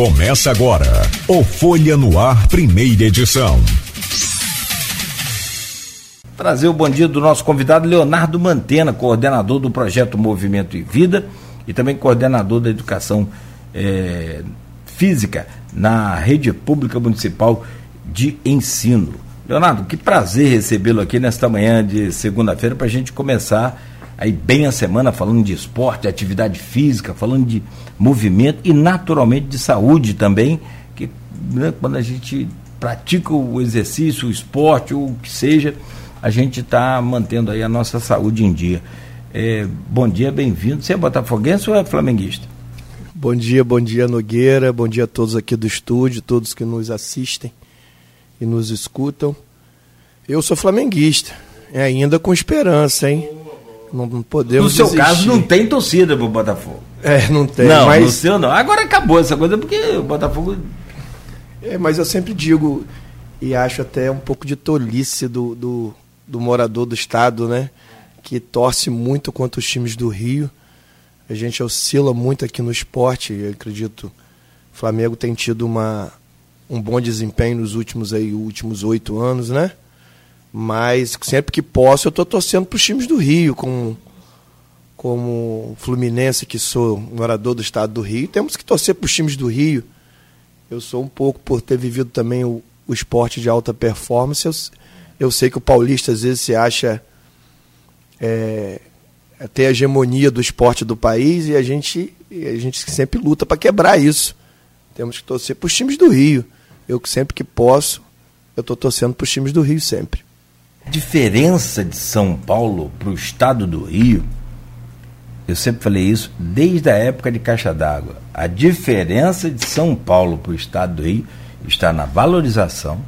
Começa agora o Folha no Ar, primeira edição. Trazer o bom dia do nosso convidado Leonardo Mantena, coordenador do projeto Movimento e Vida e também coordenador da educação é, física na rede pública municipal de ensino. Leonardo, que prazer recebê-lo aqui nesta manhã de segunda-feira para a gente começar aí bem a semana falando de esporte, de atividade física, falando de movimento e naturalmente de saúde também, que né, quando a gente pratica o exercício, o esporte, ou o que seja, a gente está mantendo aí a nossa saúde em dia. É, bom dia, bem-vindo. Você é botafoguense ou é flamenguista? Bom dia, bom dia Nogueira, bom dia a todos aqui do estúdio, todos que nos assistem e nos escutam. Eu sou flamenguista, ainda com esperança, hein? Não, não podemos. No seu desistir. caso, não tem torcida pro Botafogo. É, não tem. não, mas... no seu não. Agora acabou essa coisa, porque o Botafogo. É, mas eu sempre digo, e acho até um pouco de tolice do, do, do morador do estado, né? Que torce muito contra os times do Rio. A gente oscila muito aqui no esporte, eu acredito. O Flamengo tem tido uma, um bom desempenho nos últimos aí, últimos oito anos, né? Mas sempre que posso, eu estou torcendo para os times do Rio, como, como Fluminense, que sou morador do estado do Rio. Temos que torcer para os times do Rio. Eu sou um pouco por ter vivido também o, o esporte de alta performance. Eu, eu sei que o paulista às vezes se acha é, ter a hegemonia do esporte do país e a gente, a gente sempre luta para quebrar isso. Temos que torcer para os times do Rio. Eu sempre que posso, eu estou torcendo para os times do Rio sempre diferença de São Paulo para o estado do Rio, eu sempre falei isso desde a época de Caixa d'Água. A diferença de São Paulo para o estado do Rio está na valorização,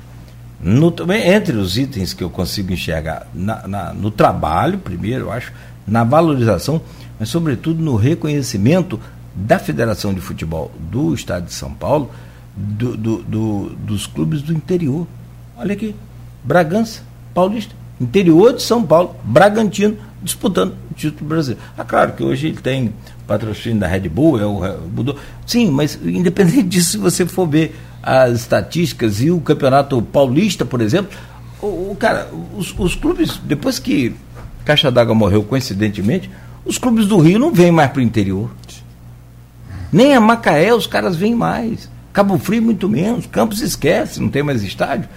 no, entre os itens que eu consigo enxergar, na, na, no trabalho, primeiro, eu acho, na valorização, mas sobretudo no reconhecimento da Federação de Futebol do Estado de São Paulo, do, do, do, dos clubes do interior. Olha aqui, Bragança, Paulista, interior de São Paulo, Bragantino, disputando o título brasileiro. Ah, claro que hoje ele tem patrocínio da Red Bull, é o, mudou. Sim, mas independente disso, se você for ver as estatísticas e o campeonato paulista, por exemplo, o, o cara, os, os, clubes, depois que Caixa d'Água morreu coincidentemente, os clubes do Rio não vêm mais para o interior. Nem a Macaé os caras vêm mais. Cabo Frio muito menos, Campos esquece, não tem mais estádio.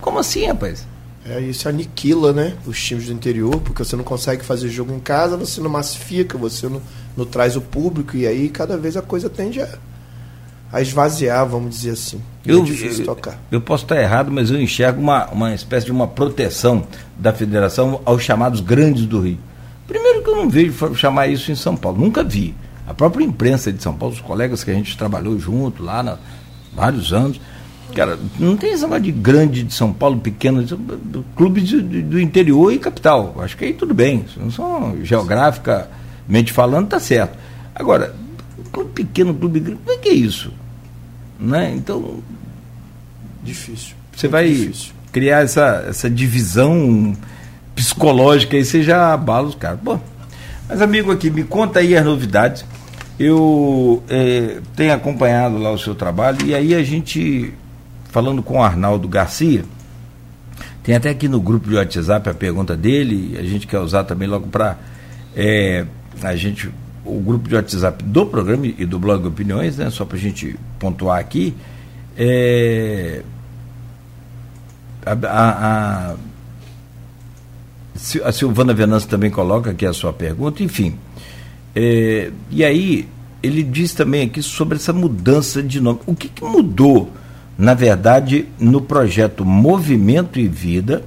Como assim, rapaz? É, isso aniquila, né? Os times do interior, porque você não consegue fazer jogo em casa, você não massifica, você não, não traz o público, e aí cada vez a coisa tende a, a esvaziar, vamos dizer assim. Eu, é difícil eu, tocar. Eu posso estar errado, mas eu enxergo uma, uma espécie de uma proteção da federação aos chamados grandes do Rio. Primeiro que eu não vejo chamar isso em São Paulo, nunca vi. A própria imprensa de São Paulo, os colegas que a gente trabalhou junto lá há vários anos, Cara, não tem essa de grande de São Paulo, pequeno, clubes do, do interior e capital. Acho que aí tudo bem. Não são geograficamente falando, tá certo. Agora, clube pequeno, clube grande, como é que é isso? Né? Então. Difícil. Você vai difícil. criar essa, essa divisão psicológica aí, você já abala os caras. Bom, mas amigo aqui, me conta aí as novidades. Eu é, tenho acompanhado lá o seu trabalho e aí a gente falando com o Arnaldo Garcia, tem até aqui no grupo de WhatsApp a pergunta dele, a gente quer usar também logo para é, a gente, o grupo de WhatsApp do programa e do blog Opiniões, né, só para a gente pontuar aqui, é, a, a, a, a Silvana Venâncio também coloca aqui a sua pergunta, enfim. É, e aí, ele diz também aqui sobre essa mudança de nome. O que, que mudou? Na verdade, no projeto Movimento e Vida,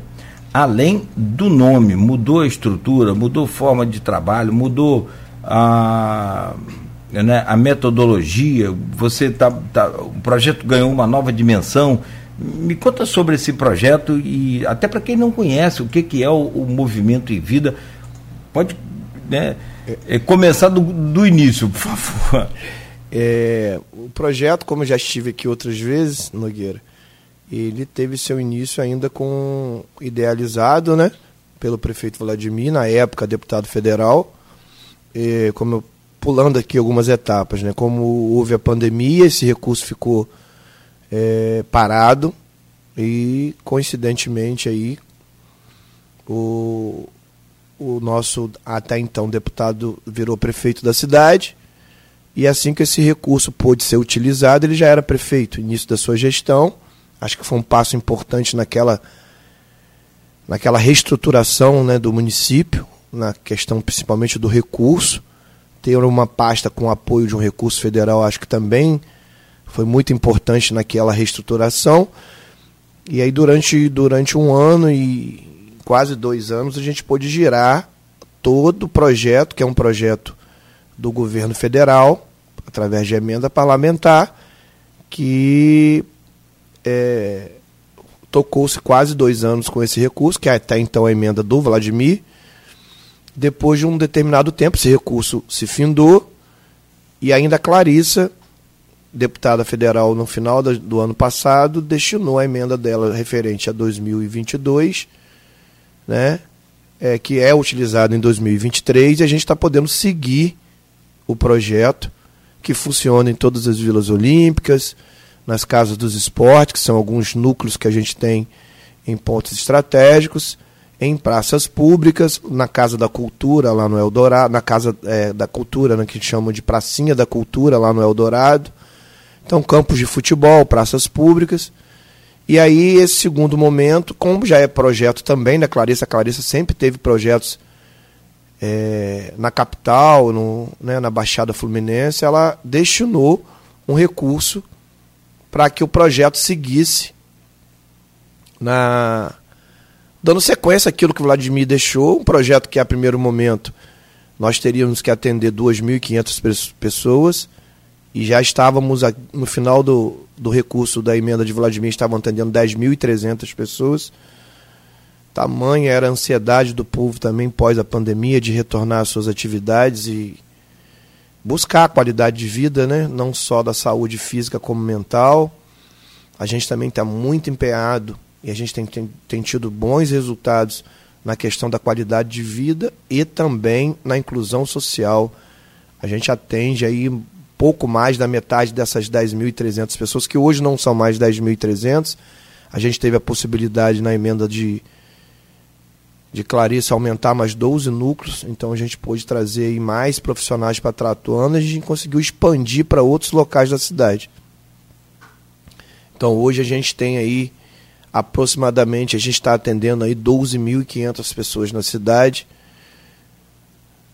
além do nome, mudou a estrutura, mudou a forma de trabalho, mudou a, né, a metodologia, você tá, tá, o projeto ganhou uma nova dimensão. Me conta sobre esse projeto e até para quem não conhece o que, que é o, o Movimento e Vida, pode né, é, começar do, do início, por favor. É, o projeto, como já estive aqui outras vezes, Nogueira, ele teve seu início ainda com idealizado, né, pelo prefeito Vladimir, na época deputado federal. E, como eu pulando aqui algumas etapas, né? Como houve a pandemia, esse recurso ficou é, parado e coincidentemente aí o, o nosso até então deputado virou prefeito da cidade e assim que esse recurso pôde ser utilizado, ele já era prefeito, início da sua gestão. Acho que foi um passo importante naquela naquela reestruturação né, do município, na questão principalmente do recurso ter uma pasta com apoio de um recurso federal, acho que também foi muito importante naquela reestruturação. E aí, durante, durante um ano e quase dois anos, a gente pôde girar todo o projeto, que é um projeto do governo federal, através de emenda parlamentar, que é, tocou-se quase dois anos com esse recurso, que é até então a emenda do Vladimir, depois de um determinado tempo, esse recurso se findou e ainda Clarissa, deputada federal no final do ano passado, destinou a emenda dela referente a 2022, né, é, que é utilizado em 2023 e a gente está podendo seguir o projeto que funciona em todas as vilas olímpicas, nas casas dos esportes, que são alguns núcleos que a gente tem em pontos estratégicos, em praças públicas, na Casa da Cultura, lá no Eldorado, na Casa é, da Cultura, né, que chamam de Pracinha da Cultura, lá no Eldorado. Então, campos de futebol, praças públicas. E aí, esse segundo momento, como já é projeto também da Clarissa, a Clarissa sempre teve projetos é, na capital, no, né, na Baixada Fluminense, ela destinou um recurso para que o projeto seguisse na dando sequência àquilo que o Vladimir deixou, um projeto que a primeiro momento nós teríamos que atender 2.500 pessoas e já estávamos no final do, do recurso da emenda de Vladimir, estavam atendendo 10.300 pessoas. Tamanha era a ansiedade do povo também pós a pandemia de retornar às suas atividades e buscar a qualidade de vida, né? não só da saúde física como mental. A gente também está muito empenhado e a gente tem, tem, tem tido bons resultados na questão da qualidade de vida e também na inclusão social. A gente atende aí pouco mais da metade dessas 10.300 pessoas, que hoje não são mais 10.300. A gente teve a possibilidade na emenda de, de Clarice aumentar mais 12 núcleos, então a gente pôde trazer mais profissionais para Tratuano e a gente conseguiu expandir para outros locais da cidade. Então hoje a gente tem aí aproximadamente, a gente está atendendo aí 12.500 pessoas na cidade,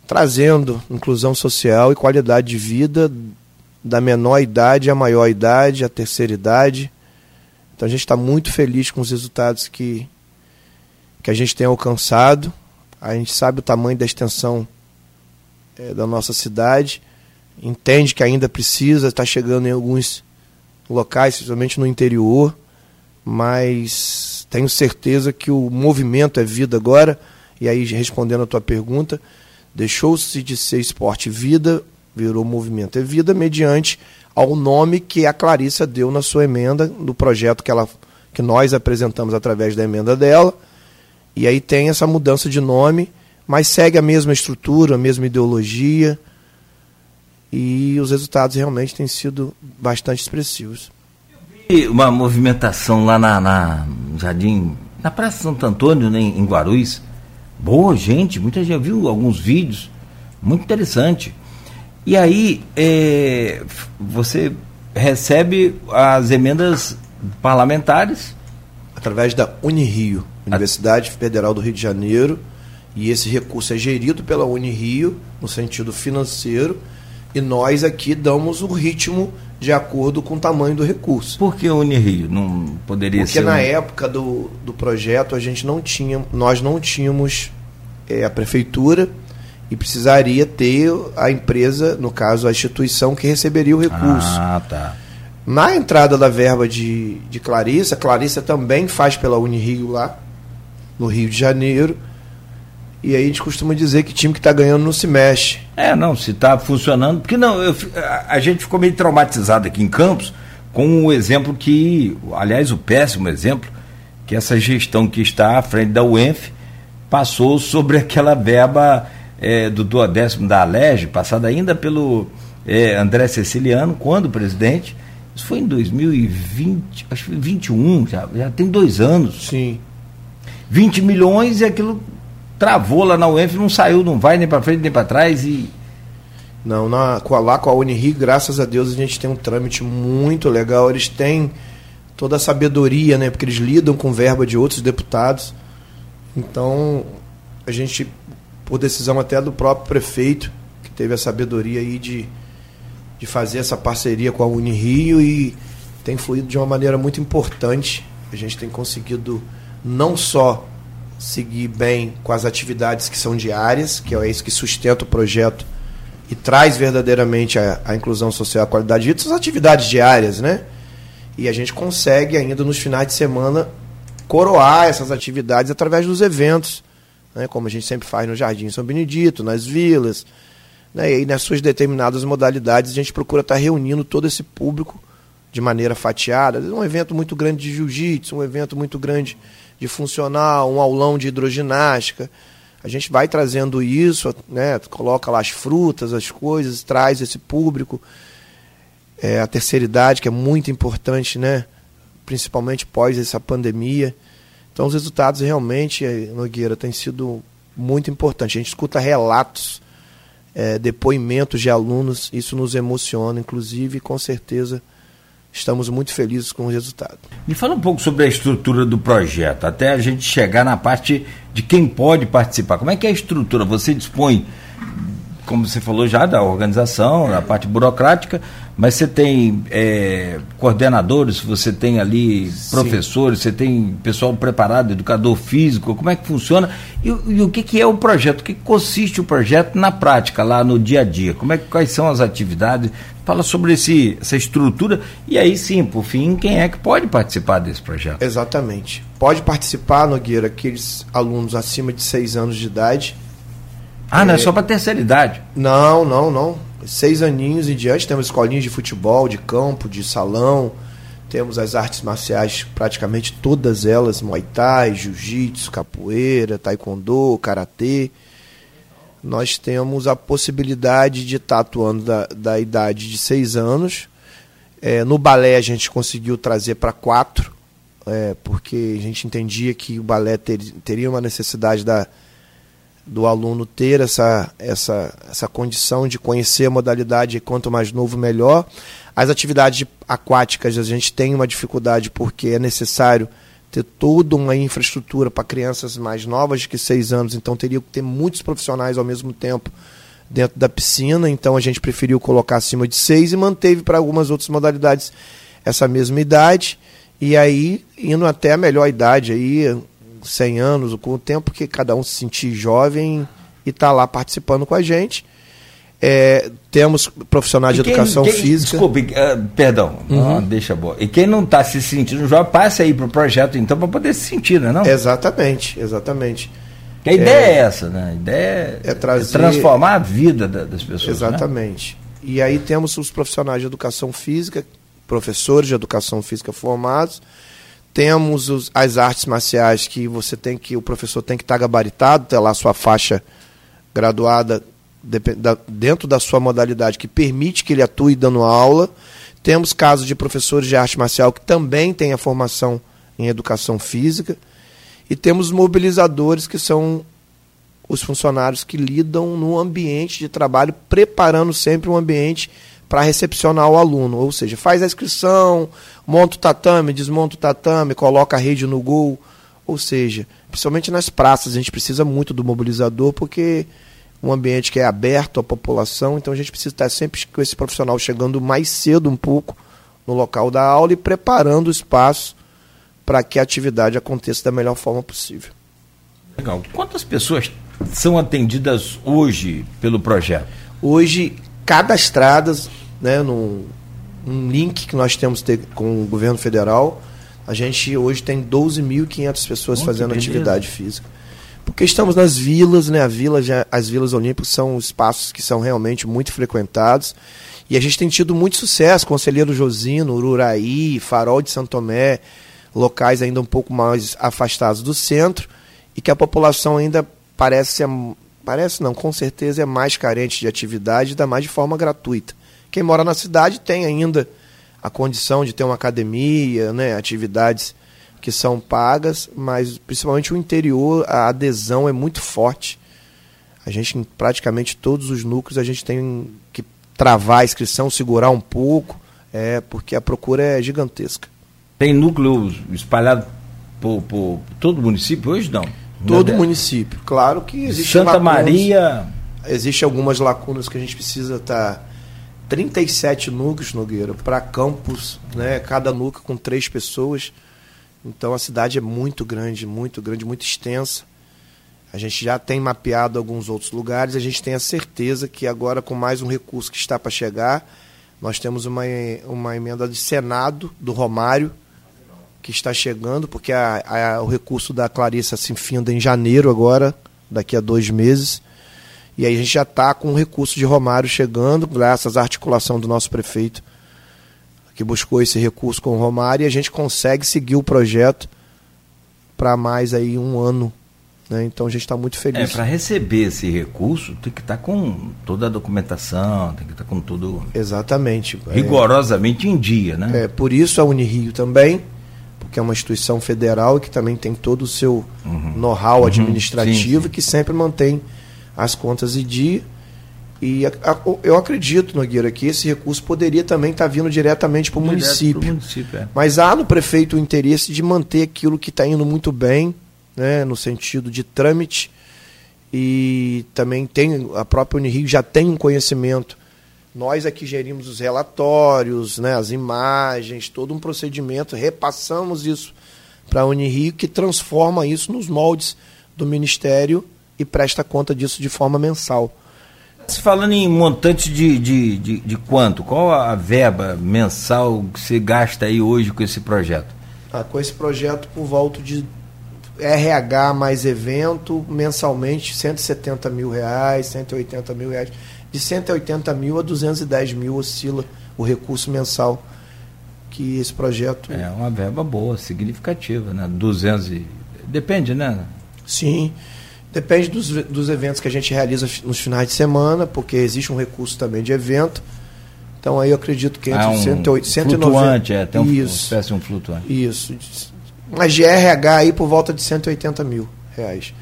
trazendo inclusão social e qualidade de vida da menor idade à maior idade, à terceira idade. Então a gente está muito feliz com os resultados que, que a gente tem alcançado. A gente sabe o tamanho da extensão é, da nossa cidade, entende que ainda precisa, está chegando em alguns locais, principalmente no interior mas tenho certeza que o movimento é vida agora. E aí, respondendo a tua pergunta, deixou-se de ser esporte vida, virou movimento é vida, mediante ao nome que a Clarissa deu na sua emenda, do projeto que, ela, que nós apresentamos através da emenda dela. E aí tem essa mudança de nome, mas segue a mesma estrutura, a mesma ideologia. E os resultados realmente têm sido bastante expressivos uma movimentação lá na, na Jardim, na Praça Santo Antônio, né, em Guarulhos. Boa gente, muita gente viu alguns vídeos, muito interessante. E aí é, você recebe as emendas parlamentares através da Unirio, Universidade Federal do Rio de Janeiro, e esse recurso é gerido pela Unirio no sentido financeiro, e nós aqui damos o ritmo de acordo com o tamanho do recurso. Por que Unirio não poderia Porque ser? Porque na um... época do, do projeto a gente não tinha, nós não tínhamos é, a prefeitura e precisaria ter a empresa, no caso a instituição que receberia o recurso. Ah, tá. Na entrada da verba de, de Clarissa, Clarissa também faz pela Unirio lá, no Rio de Janeiro e aí a gente costuma dizer que time que está ganhando não se mexe. É, não, se está funcionando. Porque não, eu, a, a, gente ficou meio traumatizado aqui em Campos com o exemplo que, aliás, o péssimo exemplo, que essa gestão que está à frente da UENF passou sobre aquela verba é, do duodécimo da Alege, passada ainda pelo é, André Ceciliano, quando presidente. Isso foi em 2020, acho que foi 21, já, já tem dois anos. Sim. 20 milhões e aquilo travou lá na UENF, não saiu, não vai nem para frente nem para trás e não, na, lá com a Unirio, graças a Deus, a gente tem um trâmite muito legal. Eles têm toda a sabedoria, né? Porque eles lidam com verba de outros deputados. Então, a gente, por decisão até do próprio prefeito, que teve a sabedoria aí de, de fazer essa parceria com a Unirio e tem fluído de uma maneira muito importante. A gente tem conseguido não só seguir bem com as atividades que são diárias, que é isso que sustenta o projeto e traz verdadeiramente a, a inclusão social, a qualidade de vida, são as atividades diárias, né? E a gente consegue ainda nos finais de semana coroar essas atividades através dos eventos, né? como a gente sempre faz no Jardim São Benedito, nas vilas, né? e aí nas suas determinadas modalidades a gente procura estar reunindo todo esse público de maneira fatiada. Um evento muito grande de jiu-jitsu, um evento muito grande de funcional, um aulão de hidroginástica. A gente vai trazendo isso, né? coloca lá as frutas, as coisas, traz esse público é, a terceira idade, que é muito importante, né? principalmente pós essa pandemia. Então, os resultados realmente, eh, Nogueira, têm sido muito importantes. A gente escuta relatos, é, depoimentos de alunos, isso nos emociona, inclusive, com certeza estamos muito felizes com o resultado. Me fala um pouco sobre a estrutura do projeto, até a gente chegar na parte de quem pode participar. Como é que é a estrutura? Você dispõe como você falou já, da organização, da parte burocrática, mas você tem é, coordenadores, você tem ali professores, Sim. você tem pessoal preparado, educador físico, como é que funciona e, e o que, que, é o projeto, o que consiste o projeto na prática, lá no dia a dia, como é, quais são as atividades, fala sobre esse, essa estrutura e aí sim, por fim, quem é que pode participar desse projeto? Exatamente. Pode participar, Nogueira, aqueles alunos acima de seis anos de idade, ah, não é só para terceira idade? Não, não, não. Seis aninhos em diante, temos escolinhas de futebol, de campo, de salão, temos as artes marciais, praticamente todas elas, Muay Thai, Jiu-Jitsu, capoeira, Taekwondo, Karatê. Nós temos a possibilidade de estar atuando da, da idade de seis anos. É, no balé a gente conseguiu trazer para quatro, é, porque a gente entendia que o balé ter, teria uma necessidade da, do aluno ter essa, essa, essa condição de conhecer a modalidade, quanto mais novo, melhor. As atividades aquáticas a gente tem uma dificuldade porque é necessário ter toda uma infraestrutura para crianças mais novas que seis anos, então teria que ter muitos profissionais ao mesmo tempo dentro da piscina, então a gente preferiu colocar acima de seis e manteve para algumas outras modalidades essa mesma idade, e aí indo até a melhor idade aí, 100 anos, com o tempo que cada um se sentir jovem e está lá participando com a gente. É, temos profissionais de educação quem, física. Desculpe, uh, perdão, uhum. deixa boa. E quem não está se sentindo jovem, passe aí para o projeto então para poder se sentir, não é? Não? Exatamente, exatamente. Que a ideia é, é, essa, né? A ideia é, é trazer... é transformar a vida das pessoas. Né? Exatamente. Né? E aí temos os profissionais de educação física, professores de educação física formados, temos os, as artes marciais que você tem que, o professor tem que estar tá gabaritado, ter lá a sua faixa graduada dentro da sua modalidade que permite que ele atue dando aula. Temos casos de professores de arte marcial que também têm a formação em educação física. E temos mobilizadores que são os funcionários que lidam no ambiente de trabalho, preparando sempre um ambiente para recepcionar o aluno. Ou seja, faz a inscrição, monta o tatame, desmonta o tatame, coloca a rede no gol. Ou seja, principalmente nas praças, a gente precisa muito do mobilizador, porque um ambiente que é aberto à população, então a gente precisa estar sempre com esse profissional chegando mais cedo um pouco no local da aula e preparando o espaço para que a atividade aconteça da melhor forma possível. Legal. Quantas pessoas são atendidas hoje pelo projeto? Hoje, cadastradas né, num, um link que nós temos com o governo federal, a gente hoje tem 12.500 pessoas oh, fazendo atividade física. Porque estamos nas vilas, né? A vila as vilas olímpicas são espaços que são realmente muito frequentados. E a gente tem tido muito sucesso, Conselheiro Josino, Ururaí, Farol de Santo Tomé, locais ainda um pouco mais afastados do centro, e que a população ainda parece ser parece não, com certeza é mais carente de atividade, ainda mais de forma gratuita. Quem mora na cidade tem ainda a condição de ter uma academia, né, atividades que são pagas, mas principalmente o interior, a adesão é muito forte. A gente, em praticamente todos os núcleos, a gente tem que travar a inscrição, segurar um pouco, é, porque a procura é gigantesca. Tem núcleo espalhado por, por todo o município hoje, não? Todo o município. Claro que existe Santa lacunas, Maria. Existem algumas lacunas que a gente precisa estar. Tá, 37 núcleos, Nogueira, para campus, né? cada núcleo com três pessoas. Então a cidade é muito grande, muito grande, muito extensa. A gente já tem mapeado alguns outros lugares, a gente tem a certeza que agora, com mais um recurso que está para chegar, nós temos uma, uma emenda de Senado do Romário, que está chegando, porque a, a, o recurso da Clarissa se finda em janeiro agora, daqui a dois meses. E aí a gente já está com o recurso de Romário chegando, graças à articulação do nosso prefeito, que buscou esse recurso com o Romário, e a gente consegue seguir o projeto para mais aí um ano. Né? Então a gente está muito feliz. É, para receber esse recurso, tem que estar tá com toda a documentação, tem que estar tá com tudo. Exatamente. Rigorosamente é, em dia, né? É, por isso a Unirio também que é uma instituição federal que também tem todo o seu uhum. know-how uhum. administrativo sim, sim. que sempre mantém as contas em dia. E a, a, eu acredito, Nogueira, que esse recurso poderia também estar tá vindo diretamente para o município. município é. Mas há no prefeito o interesse de manter aquilo que está indo muito bem, né, no sentido de trâmite. E também tem, a própria Unirio já tem um conhecimento nós aqui gerimos os relatórios, né, as imagens, todo um procedimento, repassamos isso para a Unirio, que transforma isso nos moldes do Ministério e presta conta disso de forma mensal. Falando em montante de, de, de, de, quanto? Qual a verba mensal que você gasta aí hoje com esse projeto? Ah, com esse projeto, por volta de RH mais evento, mensalmente 170 mil reais, 180 mil reais de 180 mil a 210 mil oscila o recurso mensal que esse projeto. É uma verba boa, significativa, né? 200 e... Depende, né? Sim. Depende dos, dos eventos que a gente realiza nos finais de semana, porque existe um recurso também de evento. Então aí eu acredito que entre ah, um 108, 190. Flutuante, é, tem um, isso, uma um flutuante. Isso. Mas de RH aí por volta de 180 mil reais.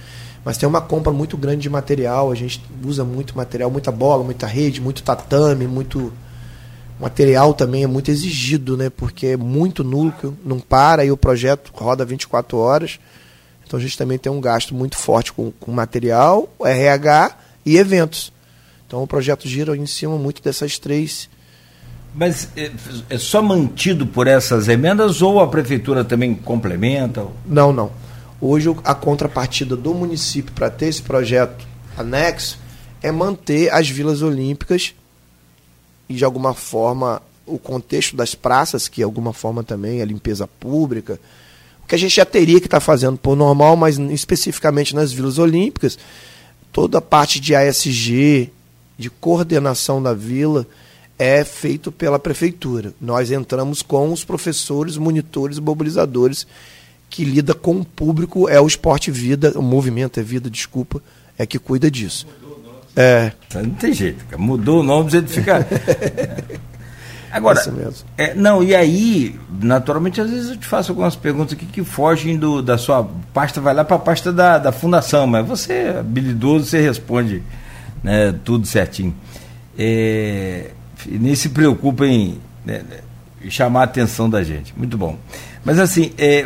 Mas tem uma compra muito grande de material, a gente usa muito material, muita bola, muita rede, muito tatame, muito material também é muito exigido, né? Porque é muito núcleo, não para e o projeto roda 24 horas. Então a gente também tem um gasto muito forte com, com material, RH e eventos. Então o projeto gira em cima muito dessas três. Mas é, é só mantido por essas emendas ou a prefeitura também complementa? Não, não. Hoje a contrapartida do município para ter esse projeto anexo é manter as vilas olímpicas e de alguma forma o contexto das praças, que de alguma forma também é limpeza pública, que a gente já teria que estar tá fazendo por normal, mas especificamente nas vilas olímpicas, toda a parte de ASG, de coordenação da vila, é feito pela prefeitura. Nós entramos com os professores, monitores, mobilizadores que lida com o público é o Esporte Vida, o Movimento é Vida, desculpa, é que cuida disso. É. Não tem jeito, mudou o nome, você fica. Agora, é, não, e aí, naturalmente, às vezes eu te faço algumas perguntas aqui que fogem do, da sua pasta, vai lá para a pasta da, da fundação, mas você é habilidoso, você responde né, tudo certinho. É, nem se preocupa em né, chamar a atenção da gente. Muito bom. Mas assim, é,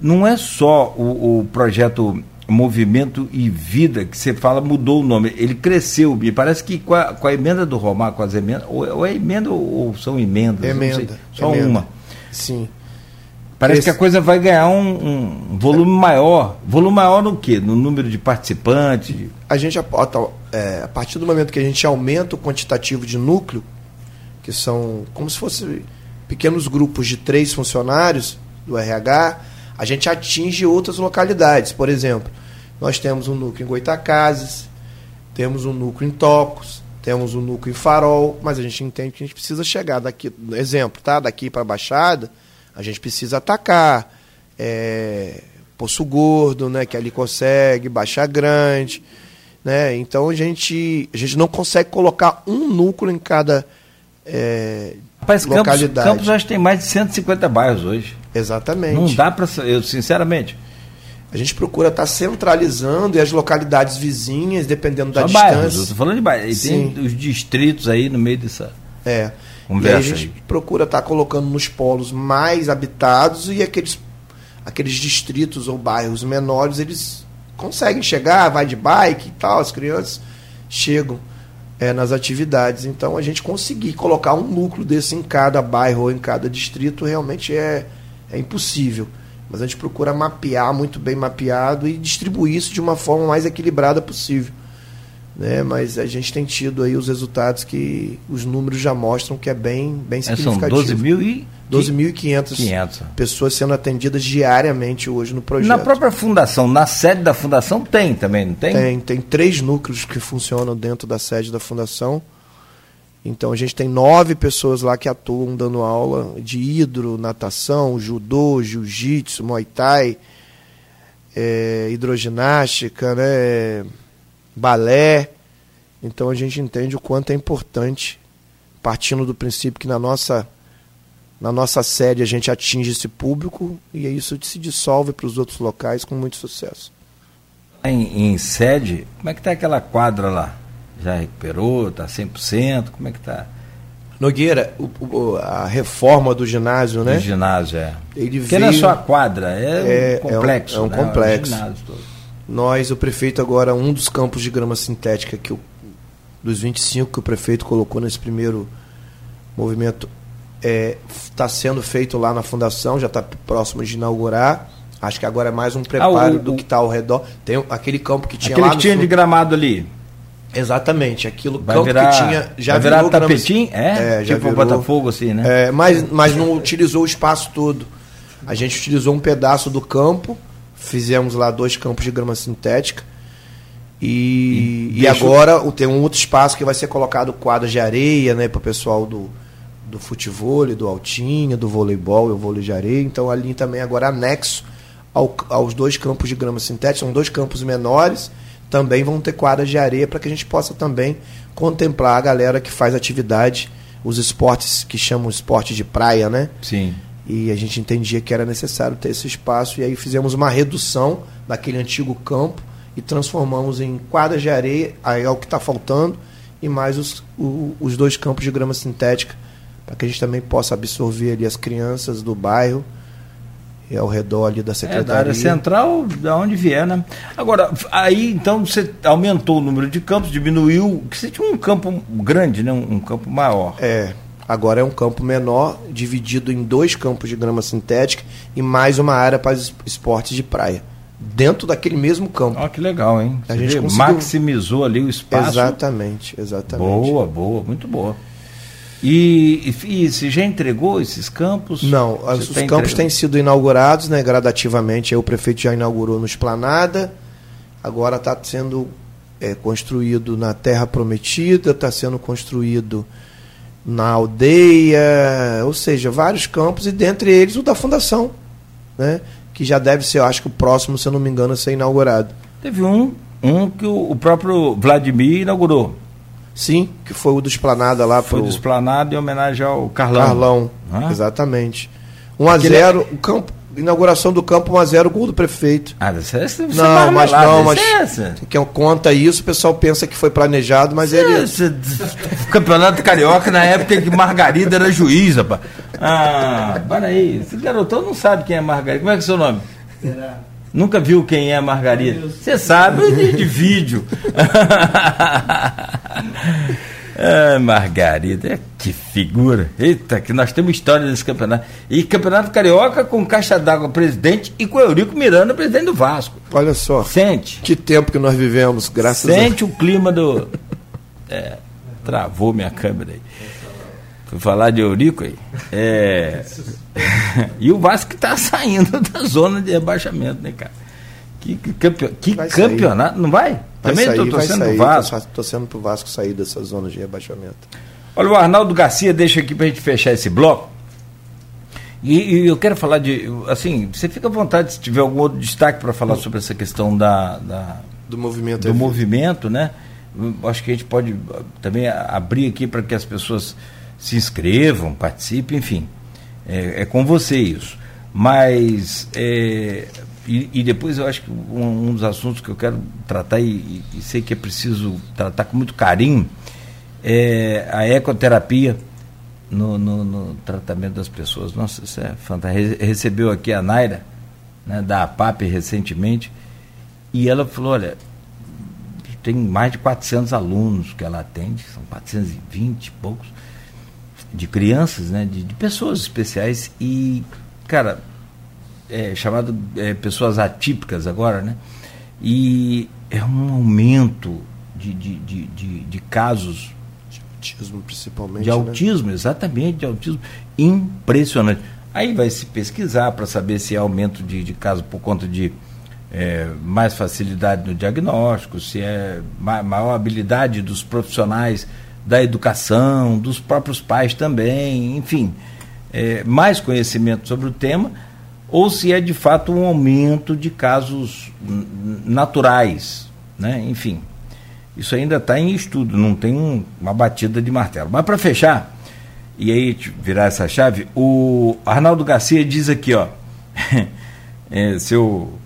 não é só o, o projeto Movimento e Vida, que você fala, mudou o nome, ele cresceu. Me parece que com a, com a emenda do Romar, com as emendas, ou, ou é emenda ou, são emendas? Emenda. só emenda. uma. Sim. Parece Esse... que a coisa vai ganhar um, um, volume maior. Volume maior no quê? No número de participantes? A gente, é, a partir do momento que a gente aumenta o quantitativo de núcleo, que são como se fossem pequenos grupos de três funcionários do RH, a gente atinge outras localidades. Por exemplo, nós temos um núcleo em Goitacazes, temos um núcleo em Tocos, temos um núcleo em Farol, mas a gente entende que a gente precisa chegar daqui, exemplo, tá? Daqui para a Baixada, a gente precisa atacar é, Poço Gordo, né? Que ali consegue, Baixa Grande, Né? Então a gente, a gente não consegue colocar um núcleo em cada é, Rapaz, localidade. Campos, Campos acho que tem mais de 150 bairros hoje. Exatamente. Não dá para. Eu, sinceramente. A gente procura estar tá centralizando e as localidades vizinhas, dependendo da Só distância. Bairros, tô falando de bairros. E tem os distritos aí no meio dessa. É. Conversa e a gente aí. procura estar tá colocando nos polos mais habitados e aqueles, aqueles distritos ou bairros menores, eles conseguem chegar, vai de bike e tal, as crianças chegam é, nas atividades. Então a gente conseguir colocar um núcleo desse em cada bairro ou em cada distrito realmente é, é impossível. Mas a gente procura mapear muito bem mapeado e distribuir isso de uma forma mais equilibrada possível. Né? Mas a gente tem tido aí os resultados que os números já mostram que é bem, bem É, significativo. são 12 mil e. 12.500 500. pessoas sendo atendidas diariamente hoje no projeto. Na própria fundação, na sede da fundação tem também, não tem? Tem, tem três núcleos que funcionam dentro da sede da fundação. Então a gente tem nove pessoas lá que atuam dando aula de hidro, natação, judô, jiu-jitsu, muay thai, é, hidroginástica, né, balé. Então a gente entende o quanto é importante, partindo do princípio que na nossa, na nossa sede a gente atinge esse público e isso se dissolve para os outros locais com muito sucesso. Em, em sede, como é que tá aquela quadra lá? Já recuperou? Está 100%? Como é que está? Nogueira, o- o- a reforma do ginásio, né? O ginásio, é. Ele Porque não é veio- só a quadra, é, É- um complexo. é um- é um né? complexo. ginásio todo. Nós, o prefeito agora, um dos campos de grama sintética que o, dos 25 que o prefeito colocou nesse primeiro movimento está sendo feito lá na fundação, já está próximo de inaugurar. Acho que agora é mais um preparo Ah, o- do que está ao redor. Tem aquele campo que tinha Aquele lá que no tinha de gramado ali. Exatamente, aquilo Vai campo virar, que tinha já vai virar virou tapetinho? É, É, já tipo o virou. Botafogo, assim, né? É, mas, mas não utilizou o espaço todo. A gente utilizou um pedaço do campo, fizemos lá dois campos de grama sintética. E, E e agora tem um outro espaço que vai ser colocado quadras de areia, né, para o pessoal do, do futebol, do altinha, do voleibol e o vôlei de areia. Então ali também agora anexo ao- aos dois campos de grama sintética, são dois campos menores, também vão ter quadras de areia para que a gente possa também contemplar a galera que faz atividade, os esportes que chamam esporte de praia, né? Sim. E a gente entendia que era necessário ter esse espaço e aí fizemos uma redução daquele antigo campo e transformamos em quadras de areia, aí é o que está faltando, e mais os, o- os dois campos de grama sintética, para que a gente também possa absorver ali as crianças do bairro e ao redor ali da É, da secretaria. área central, da onde vier, né? Agora, aí então você aumentou o número de campos, diminuiu. que Você tinha um campo grande, né? Um, um campo maior. É, agora é um campo menor, dividido em dois campos de grama sintética e mais uma área para esportes de praia. Dentro daquele mesmo campo. Olha que legal, hein? A Você gente conseguiu- maximizou ali o espaço. Exatamente, exatamente. Boa, boa, muito boa. E, e, e você já entregou esses campos? Não, Você as- os tá campos têm sido inaugurados né, gradativamente. Aí o prefeito já inaugurou no Esplanada, agora está sendo é, construído na Terra Prometida, está sendo construído na aldeia, ou seja, vários campos, e dentre eles o da Fundação, né, que já deve ser, eu acho que o próximo, se eu não me engano, a ser inaugurado. Teve um, um que o, o próprio Vladimir inaugurou. Sim, que foi o do Esplanada lá Foi para do Esplanado em homenagem ao Carlão. Carlão. Ah. Exatamente. 1 a Aquele- 0 o campo, inauguração do campo 1 a 0 gol do prefeito. Ah, deve ser Não, mas não, mas essa. quem conta isso, o pessoal pensa que foi planejado, mas ele Esse Campeonato Carioca na época em que Margarida era juiz, rapaz. Ah, para aí. Esse garotão não sabe quem é Margarida. Como é que é o seu nome? Nunca viu quem é Margarida? Você sabe de, de vídeo. ah, Margarida, é que figura. Eita, que nós temos história desse campeonato. E campeonato carioca com caixa d'água presidente e com Eurico Miranda, presidente do Vasco. olha só, Sente. que tempo que nós vivemos, graças Sente o clima do. É, travou minha câmera aí. Fui falar de Eurico aí. É, e o Vasco está saindo da zona de rebaixamento, né, cara? Que, que, campe- que Vai sair. campeonato. Não vai? Vai Também estou torcendo sair, pro Vasco. Tô torcendo pro Vasco sair dessa zona de rebaixamento. Olha, o Arnaldo Garcia deixa aqui para a gente fechar esse bloco. E, e eu quero falar de. Assim, você fica à vontade se tiver algum outro destaque para falar sobre essa questão da, da, do movimento, do movimento, né? Acho que a gente pode também abrir aqui para que as pessoas se inscrevam, participem, enfim. É, é com você isso. Mas é, e, e, depois eu acho que um, um, dos assuntos que eu quero tratar e, e, sei que é preciso tratar com muito carinho é a ecoterapia no, no, no tratamento das pessoas. Nossa, isso é fantástico. Recebeu aqui a Naira, né, da APAP recentemente, e ela falou, olha, tem mais de 400 alunos que ela atende, são 420 e poucos, de crianças, né, de, de pessoas especiais, e, cara, é chamado é, pessoas atípicas agora, né, e é um aumento de, de, de, de, de casos autismo principalmente. De né? autismo, né? exatamente, de autismo. Impressionante. Aí vai se pesquisar para saber se é aumento de, de casos por conta de é, mais facilidade no diagnóstico, se é ma maior habilidade dos profissionais da educação, dos próprios pais também, enfim, é, mais conhecimento sobre o tema, ou se é de fato um aumento de casos naturais, né? enfim. Isso ainda está em estudo, não tem um, uma batida de martelo. Mas para fechar, e aí virar essa chave, o Arnaldo Garcia diz aqui, ó. é, seu.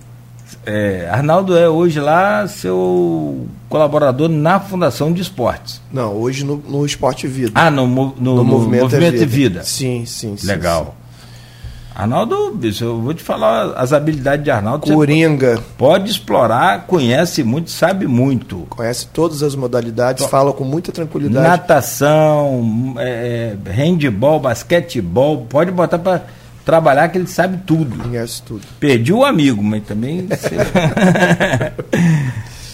É, Arnaldo é hoje lá seu colaborador na Fundação de Esportes. Não, hoje no, no Esporte Vida. Ah, no, no, no, Movimento, Movimento Vida. Vida. Sim, sim. Legal. Sim, Arnaldo, bicho, eu vou te falar as habilidades de Arnaldo. Coringa. Pode explorar, conhece muito, sabe muito. Conhece todas as modalidades, fala com muita tranquilidade. Natação, é, é handball, basquetebol, pode botar para trabalhar que ele sabe tudo. Conhece tudo. Perdi o amigo, mas também.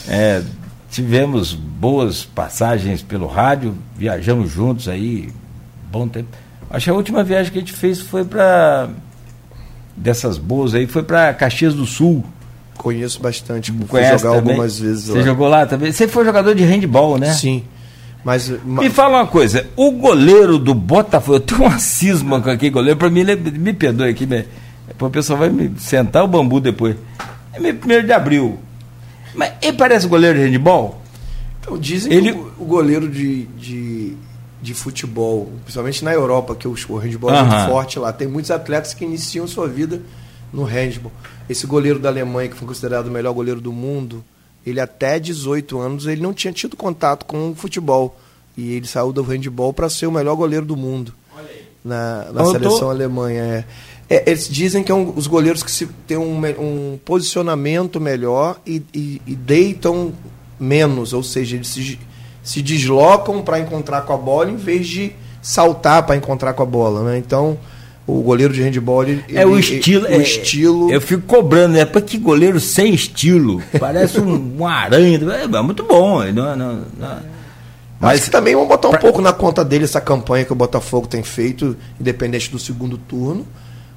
é, tivemos boas passagens pelo rádio, viajamos juntos aí, bom tempo. Acho que a última viagem que a gente fez foi para dessas boas aí foi para Caxias do Sul. Conheço bastante, fui jogar também? algumas vezes Você lá. jogou lá também? Você foi jogador de handball, né? Sim. Mas, Me fala uma coisa, o goleiro do Botafogo, eu tenho uma cisma com aquele goleiro, para mim, me perdoe aqui, né? o pessoal vai me sentar o bambu depois. É meu primeiro de abril. Mas ele parece goleiro de handball? Então, dizem ele... que o, goleiro de, de de futebol, principalmente na Europa, que o, o handball é muito forte lá. Tem muitos atletas que iniciam sua vida no handball. Esse goleiro da Alemanha, que foi considerado o melhor goleiro do mundo, ele até 18 anos ele não tinha tido contato com o futebol. E ele saiu do handball para ser o melhor goleiro do mundo na, na seleção tô... alemanha. É. É, eles dizem que é um, os goleiros que se, têm um, um posicionamento melhor e, e, e, deitam menos, ou seja, eles se, se deslocam para encontrar com a bola em vez de saltar para encontrar com a bola, né? Então, o goleiro de handball ele, é o estilo, é, o estilo. Eu fico cobrando, né? Para que goleiro sem estilo? Parece um, um aranha, é, é, muito bom, não, não, não. Mas também vamos botar um pra... pouco na conta dele essa campanha que o Botafogo tem feito, independente do segundo turno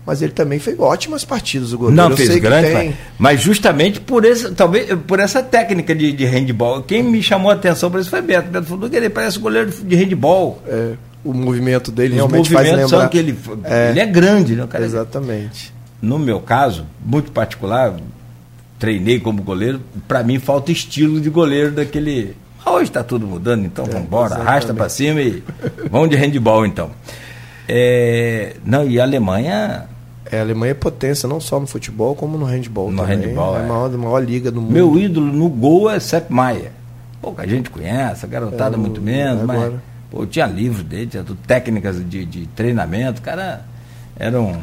mas ele também fez ótimas partidas, o goleiro. Não, fez grande, tem... mas justamente por, esse, talvez, por essa técnica de, de handball. Quem me chamou a atenção para isso foi Beto. Beto falou que ele parece goleiro de handball. É, o movimento dele Os realmente faz lembrar. São que ele, é, ele é grande, né, cara? Exatamente. No meu caso, muito particular, treinei como goleiro, para mim falta estilo de goleiro daquele. Hoje está tudo mudando, então é, vamos embora, arrasta para cima e vamos de handball então. É, não, e a Alemanha. É, a Alemanha é potência, não só no futebol, como no handball. No também. handball. É a é. maior, a maior liga do mundo. Meu ídolo no gol é Sepp Maier. Pouca gente conhece, a garotada é, muito menos, mas pô, tinha livro dele, tinha técnicas de, de treinamento, o cara era um.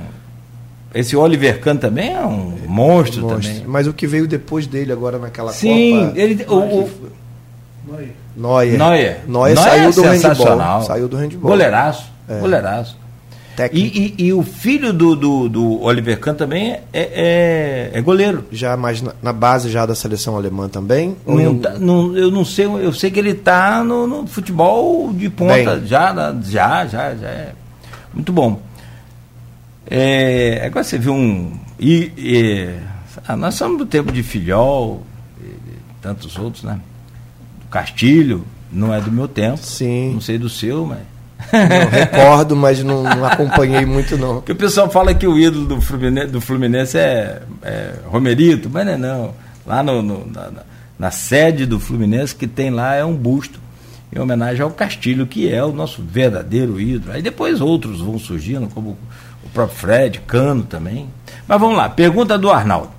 Esse Oliver Kahn também é um monstro, monstro, também. Mas o que veio depois dele agora naquela Sim, Copa. Ele. O, o, Neuer. Neuer. Neuer. Neuer saiu do handball. Saiu do handball. Goleiraço. É. Goleiraço. E, e, e, o filho do, do, do Oliver Kahn também é, é, é, goleiro. Já mais na, na, base já da seleção alemã também? Não, eu... Tá, não, eu não sei, eu sei que ele está no, no, futebol de ponta. Já, já, já, já é. Muito bom. É, agora você viu um. E, e ah, nós somos do tempo de Filhol, e, tantos outros, né? Castilho, não é do meu tempo. Sim. Não sei do seu, mas. Não recordo, mas não, não, acompanhei muito não. Porque o pessoal fala que o ídolo do Fluminense, do Fluminense é, é Romerito, mas não é não. Lá no, no na, na sede do Fluminense, que tem lá é um busto em homenagem ao Castilho, que é o nosso verdadeiro ídolo. Aí depois outros vão surgindo, como o próprio Fred, Cano também. Mas vamos lá, pergunta do Arnaldo.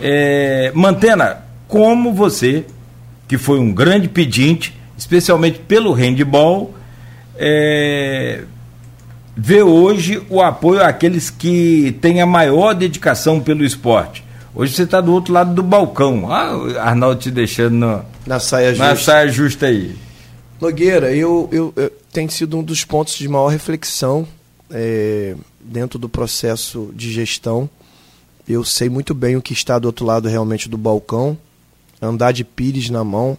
É, Mantena, como você, que foi um grande pedinte, especialmente pelo handball, é, vê hoje o apoio àqueles que têm a maior dedicação pelo esporte? Hoje você está do outro lado do balcão. Ah, Arnaldo te deixando no, na saia justa. Na saia justa aí. Nogueira, eu, eu, eu tem sido um dos pontos de maior reflexão é, dentro do processo de gestão. Eu sei muito bem o que está do outro lado realmente do balcão. Andar de pires na mão.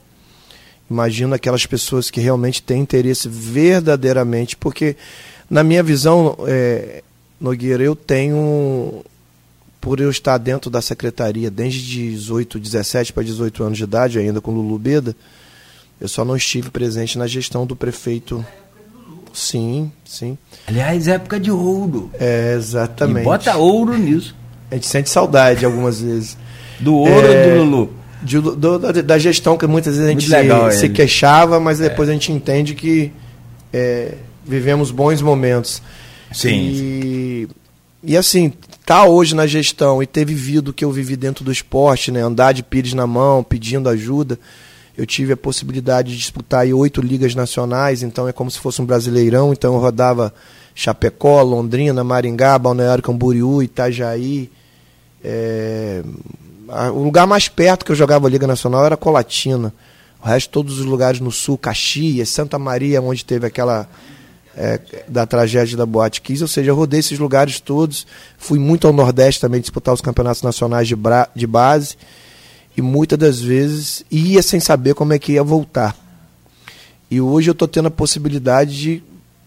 Imagino aquelas pessoas que realmente têm interesse verdadeiramente, porque na minha visão, é, Nogueira, eu tenho por eu estar dentro da secretaria desde 18, 17 para 18 anos de idade, ainda com Lulu Beda, eu só não estive presente na gestão do prefeito. Sim, sim. Aliás, época de ouro. É, exatamente. E bota ouro nisso. A gente sente saudade algumas vezes. Do ouro é, do Lulu? De, do, da, da, gestão que muitas vezes a gente se, se, queixava, mas depois é. a gente entende que é, vivemos bons momentos. Sim. E, e assim, tá hoje na gestão e ter vivido o que eu vivi dentro do esporte, né? Andar de pires na mão, pedindo ajuda. Eu tive a possibilidade de disputar oito ligas nacionais, então é como se fosse um brasileirão. Então eu rodava Chapecó, Londrina, Maringá, Balneário Camboriú, Itajaí. É... O lugar mais perto que eu jogava a Liga Nacional era Colatina. O resto, todos os lugares no sul, Caxias, Santa Maria, onde teve aquela é, da tragédia da Boate Kiss, ou seja, eu rodei esses lugares todos, fui muito ao Nordeste também disputar os campeonatos nacionais de, de base, e muitas das vezes ia sem saber como é que ia voltar. E hoje eu estou tendo a possibilidade de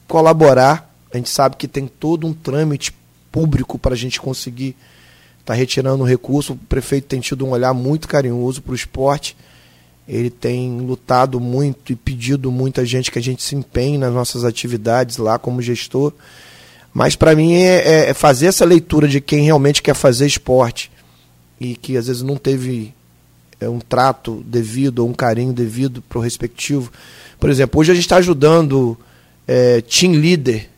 colaborar, a gente sabe que tem todo um trâmite público para a gente conseguir estar tá retirando recurso, o prefeito tem tido um olhar muito carinhoso para o esporte, ele tem lutado muito e pedido muita gente que a gente se empenhe nas nossas atividades lá como gestor. Mas para mim é, é, é, fazer essa leitura de quem realmente quer fazer esporte e que às vezes não teve é, um trato devido ou um carinho devido para o respectivo. Por exemplo, hoje a gente está ajudando é, Team Leader,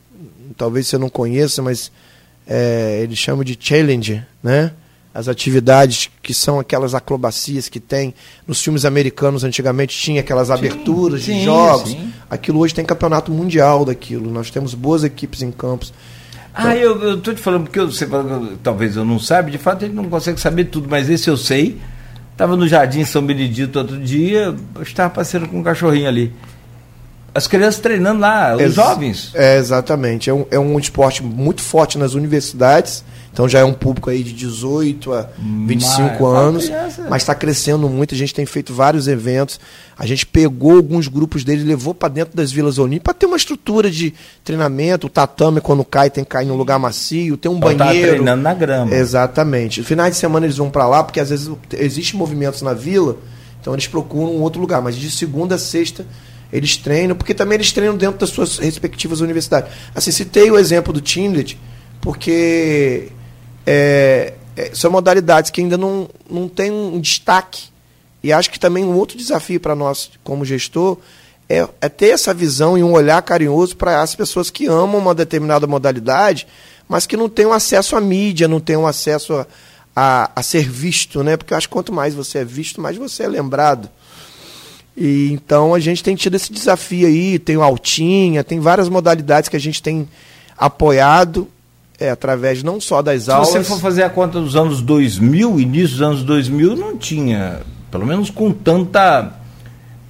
talvez você não conheça, mas é, eles chamam de Challenge, né? as atividades que são aquelas acrobacias que tem. Nos filmes americanos antigamente tinha aquelas sim, aberturas sim, de jogos. sim. aquilo hoje tem campeonato mundial daquilo. Nós temos boas equipes em campos. Ah então, eu estou te falando porque você talvez eu não saiba. De fato ele não consegue saber tudo mas esse eu sei. Estava no Jardim São Benedito outro dia estava passeando com um cachorrinho ali as crianças treinando lá, os Ex jovens. É, exatamente. É um, é um esporte muito forte nas universidades então já é um público aí de 18 a 25 mas, anos, mas está crescendo muito. A gente tem feito vários eventos. A gente pegou alguns grupos deles, levou para dentro das Vilas Olímpicas para ter uma estrutura de treinamento. O tatame, quando cai, tem que cair num lugar macio, tem um então, tá banheiro. Tá treinando na grama. Exatamente. No finais de semana eles vão para lá, porque às vezes existem movimentos na vila, então eles procuram um outro lugar. Mas de segunda a sexta eles treinam, porque também eles treinam dentro das suas respectivas universidades. Assim, citei o exemplo do Tindlet, porque é, é, são modalidades que ainda não, não têm um destaque. E acho que também um outro desafio para nós, como gestor, é, é, ter essa visão e um olhar carinhoso para as pessoas que amam uma determinada modalidade, mas que não têm acesso à mídia, não têm acesso a, a, a, ser visto, né? Porque eu acho que quanto mais você é visto, mais você é lembrado. E então a gente tem tido esse desafio aí, tem o Altinha, tem várias modalidades que a gente tem apoiado é, através não só das Se aulas. Se você for fazer a conta dos anos 2000, início dos anos 2000, não tinha, pelo menos com tanta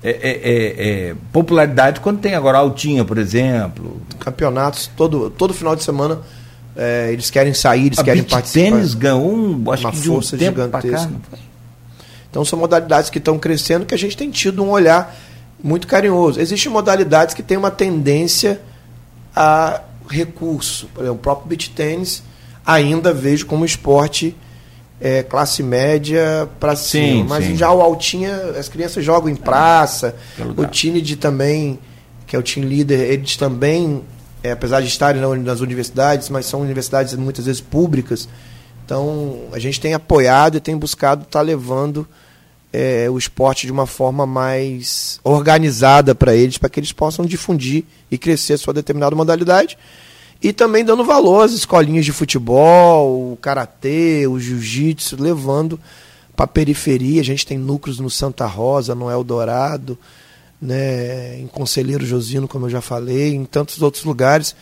é, é, é, é popularidade quanto tem agora. Altinha, por exemplo. Campeonatos, todo, todo final de semana é, eles querem sair, eles a querem participar. tênis ganhou um, acho uma que de força um gigantesca. Então são modalidades que estão crescendo que a gente tem tido um olhar muito carinhoso. Existem modalidades que têm uma tendência a recurso. Por exemplo, o próprio beach tênis ainda vejo como esporte é, classe média para cima. Mas sim. já o altinha, as crianças jogam em praça. o time de também, que é o team leader, eles também, é, apesar de estarem nas universidades, mas são universidades muitas vezes públicas. Então a gente tem apoiado e tem buscado estar tá levando é, o esporte de uma forma mais organizada para eles, para que eles possam difundir e crescer a sua determinada modalidade. E também dando valor às escolinhas de futebol, o karatê, o jiu-jitsu, levando para a periferia. A gente tem núcleos no Santa Rosa, no Eldorado, né, em Conselheiro Josino, como eu já falei, em tantos outros lugares.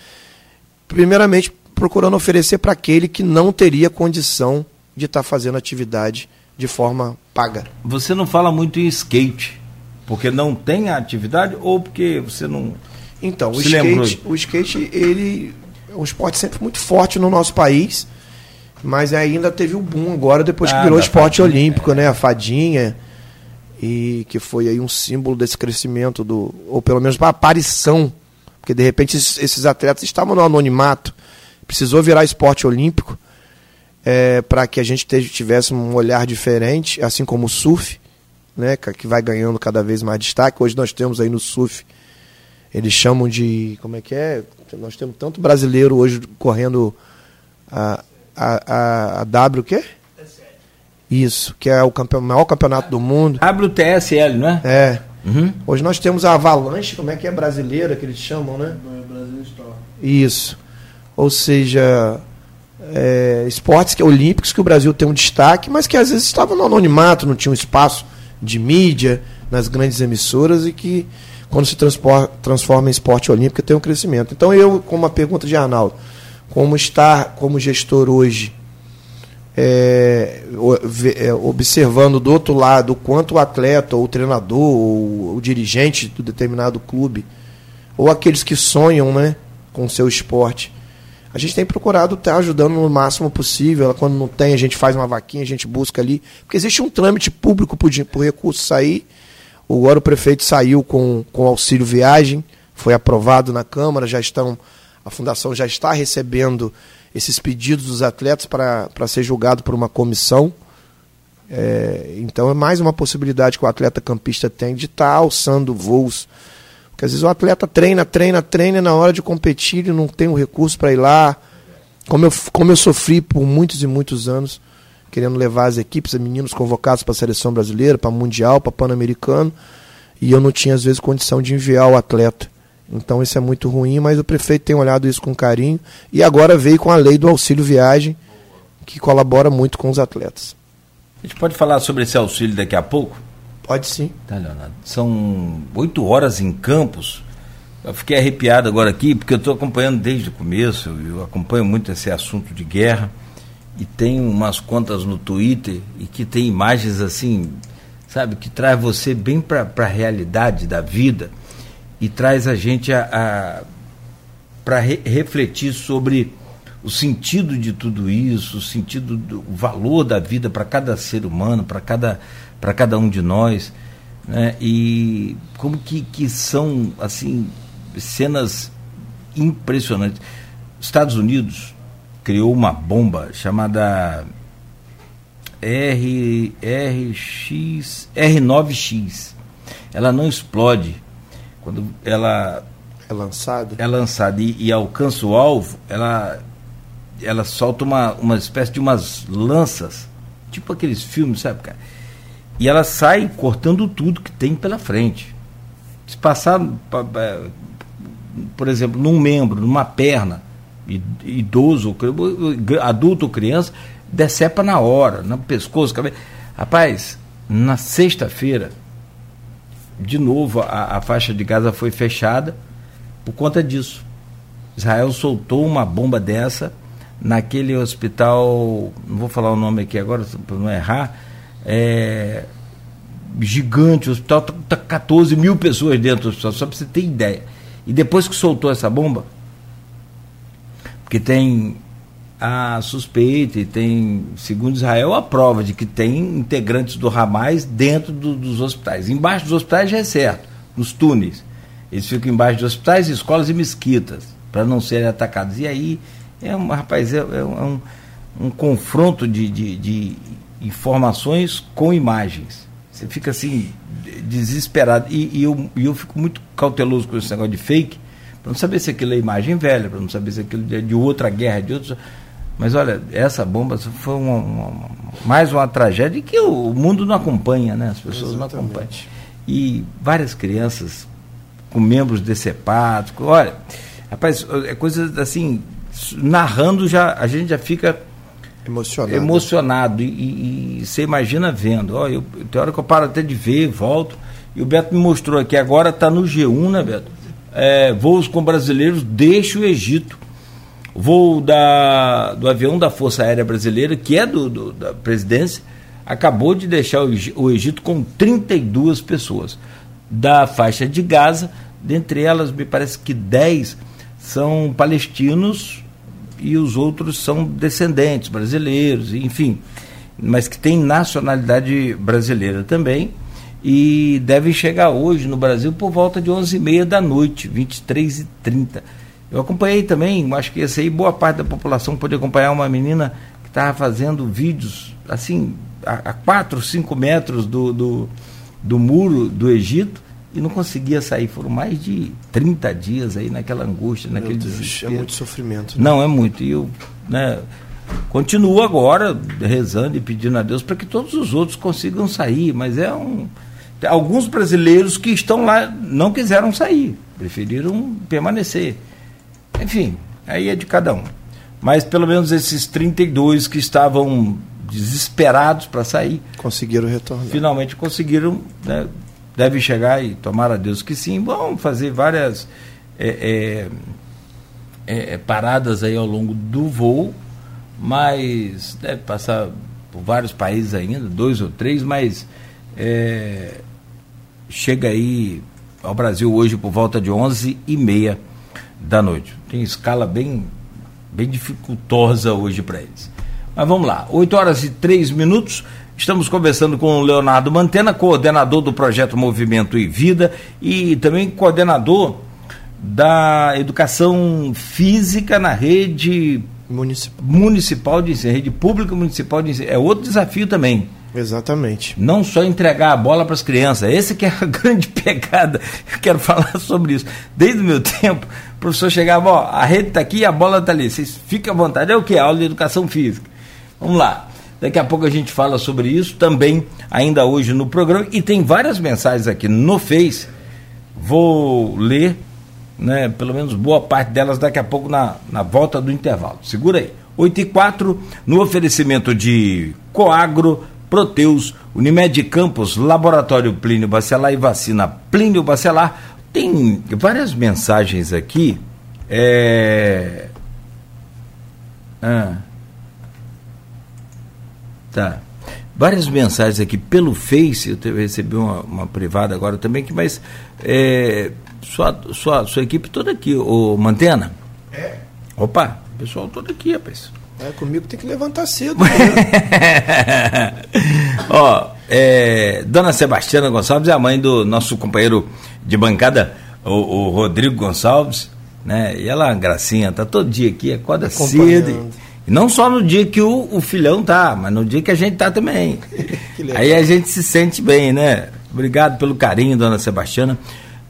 Primeiramente, procurando oferecer para aquele que não teria condição de estar tá fazendo atividade de forma paga. Você não fala muito em skate, porque não tem a atividade ou porque você não. Então, o skate, o skate, ele é um esporte sempre muito forte no nosso país, mas ainda teve o um boom agora depois ah, que virou esporte fadinha, olímpico, é. né? A fadinha e que foi aí um símbolo desse crescimento do ou pelo menos para aparição, porque de repente esses atletas estavam no anonimato, precisou virar esporte olímpico é, para que a gente tivesse um olhar diferente, assim como o surf, né, que vai ganhando cada vez mais destaque. Hoje nós temos aí no surf, eles chamam de. Como é que é? Nós temos tanto brasileiro hoje correndo a, a, a, a W, o quê? Isso, que é o campeão, maior campeonato do mundo. WTSL, não é? É. Uhum. Hoje nós temos a Avalanche, como é que é brasileira, que eles chamam, né? Isso. Ou seja, é, esportes que, olímpicos que o Brasil tem um destaque, mas que às vezes estavam no anonimato, não tinham espaço de mídia nas grandes emissoras e que quando se transforma em esporte olímpico tem um crescimento. Então eu, com uma pergunta de Arnaldo, como estar como gestor hoje, é, é, observando do outro lado o quanto o atleta, ou o treinador, ou o dirigente do determinado clube, ou aqueles que sonham né, com o seu esporte, a gente tem procurado estar ajudando no máximo possível. Quando não tem, a gente faz uma vaquinha, a gente busca ali. Porque existe um trâmite público o recurso sair. Agora o prefeito saiu com, com auxílio viagem, foi aprovado na Câmara, já estão. A fundação já está recebendo esses pedidos dos atletas para ser julgado por uma comissão. É, então é mais uma possibilidade que o atleta campista tem de estar alçando voos às vezes o atleta treina, treina, treina, e na hora de competir ele não tem o recurso para ir lá. Como eu, como eu sofri por muitos e muitos anos, querendo levar as equipes, os meninos convocados para a seleção brasileira, para Mundial, para Pan-Americano, e eu não tinha às vezes condição de enviar o atleta. Então isso é muito ruim, mas o prefeito tem olhado isso com carinho e agora veio com a lei do auxílio viagem, que colabora muito com os atletas. A gente pode falar sobre esse auxílio daqui a pouco? Pode sim. Tá, Leonardo. São oito horas em Campos. Eu fiquei arrepiado agora aqui, porque eu estou acompanhando desde o começo, eu acompanho muito esse assunto de guerra, e tem umas contas no Twitter e que tem imagens assim, sabe, que traz você bem para a realidade da vida e traz a gente a, a para re, refletir sobre o sentido de tudo isso, o sentido do o valor da vida para cada ser humano, para cada para cada um de nós, né? E como que, que são assim cenas impressionantes. Estados Unidos criou uma bomba chamada R, RX, R9X. Ela não explode quando ela é lançada. É lançada e, e alcança o alvo, ela ela solta uma, uma espécie de umas lanças, tipo aqueles filmes, sabe, cara? E ela sai cortando tudo que tem pela frente. Se passar, por exemplo, num membro, numa perna, idoso, adulto ou criança, decepa na hora, no pescoço, cabelo. Rapaz, na sexta-feira, de novo a, a faixa de Gaza foi fechada por conta disso. Israel soltou uma bomba dessa naquele hospital, não vou falar o nome aqui agora para não errar, é, gigante, o hospital está tá 14 mil pessoas dentro do hospital, só para você ter ideia. E depois que soltou essa bomba, porque tem a suspeita e tem, segundo Israel, a prova de que tem integrantes do Hamas dentro do, dos hospitais. Embaixo dos hospitais já é certo, nos túneis. Eles ficam embaixo de hospitais, escolas e mesquitas, para não serem atacados. E aí, é um, rapaz, é, é um, um confronto de, de, de informações com imagens. Você fica assim, desesperado. E, e, eu, e eu fico muito cauteloso com esse negócio de fake, para não saber se aquilo é imagem velha, para não saber se aquilo é de outra guerra, de outros. Mas olha, essa bomba foi uma, uma, mais uma tragédia que o mundo não acompanha, né? As pessoas Exatamente. não acompanham. E várias crianças com membros decepados. Olha, rapaz, é coisa assim, narrando já, a gente já fica emocionado, emocionado e, e, você imagina vendo. Ó, eu, tem hora que eu paro até de ver, volto. E o Beto me mostrou aqui, agora está no G1, né, Beto? É, voos com brasileiros deixa o Egito. Voo da, do avião da Força Aérea Brasileira, que é do, do da presidência, acabou de deixar o Egito com 32 pessoas. Da faixa de Gaza, dentre elas, me parece que 10 são palestinos e os outros são descendentes brasileiros, enfim, mas que têm nacionalidade brasileira também e devem chegar hoje no Brasil por volta de 11h30 da noite, 23h30. Eu acompanhei também, acho que essa aí boa parte da população pôde acompanhar uma menina que estava fazendo vídeos assim, a 4, 5 metros do, do, do muro do Egito e não conseguia sair. Foram mais de 30 dias aí naquela angústia, Meu naquele Deus, desespero. É muito sofrimento. Né? Não, é muito. E eu né, continuo agora rezando e pedindo a Deus para que todos os outros consigam sair, mas é um. Alguns brasileiros que estão lá não quiseram sair, preferiram permanecer. Enfim, aí é de cada um. Mas pelo menos esses 32 que estavam desesperados para sair. Conseguiram retornar. Finalmente conseguiram né, deve chegar e tomara a Deus que sim, vão fazer várias é, é, é, paradas aí ao longo do voo, mas deve passar por vários países ainda, dois ou três, mas é, chega aí ao Brasil hoje por volta de 11 e meia da noite. Tem escala bem, bem dificultosa hoje para eles. Mas vamos lá, 8 horas e 3 minutos. Estamos conversando com o Leonardo Mantena, coordenador do projeto Movimento e Vida e também coordenador da educação física na rede municipal, municipal de ensino, rede pública municipal de ensino. É outro desafio também. Exatamente. Não só entregar a bola para as crianças, esse que é a grande pegada. Eu quero falar sobre isso. Desde o meu tempo, o professor chegava, ó, a rede está aqui e a bola está ali. Vocês fiquem à vontade. É o que? Aula de educação física. Vamos lá. Daqui a pouco a gente fala sobre isso também, ainda hoje no programa. E tem várias mensagens aqui no Face. Vou ler, né, pelo menos boa parte delas daqui a pouco na, na volta do intervalo. Segura aí. 8 e 4, no oferecimento de Coagro, Proteus, Unimed Campos, Laboratório Plínio Bacelar e Vacina Plínio Bacelar. Tem várias mensagens aqui. É... Ah. Tá. Várias mensagens aqui pelo Face, eu recebi uma, uma privada agora também, que, mas é, sua, sua, sua equipe toda aqui, o Mantena? É. Opa, pessoal todo aqui, rapaz. É, comigo tem que levantar cedo. Né? Ó, é, Dona Sebastiana Gonçalves é a mãe do nosso companheiro de bancada, o, o Rodrigo Gonçalves, né? E ela, gracinha, tá todo dia aqui, acorda cedo. Não só no dia que o, o filhão tá, mas no dia que a gente tá também. Aí a gente se sente bem, né? Obrigado pelo carinho, dona Sebastiana.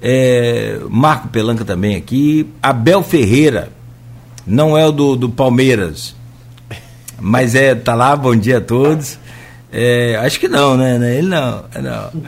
É, Marco Pelanca também aqui. Abel Ferreira, não é o do, do Palmeiras, mas é, tá lá, bom dia a todos. É, acho que não, né? Ele não. não.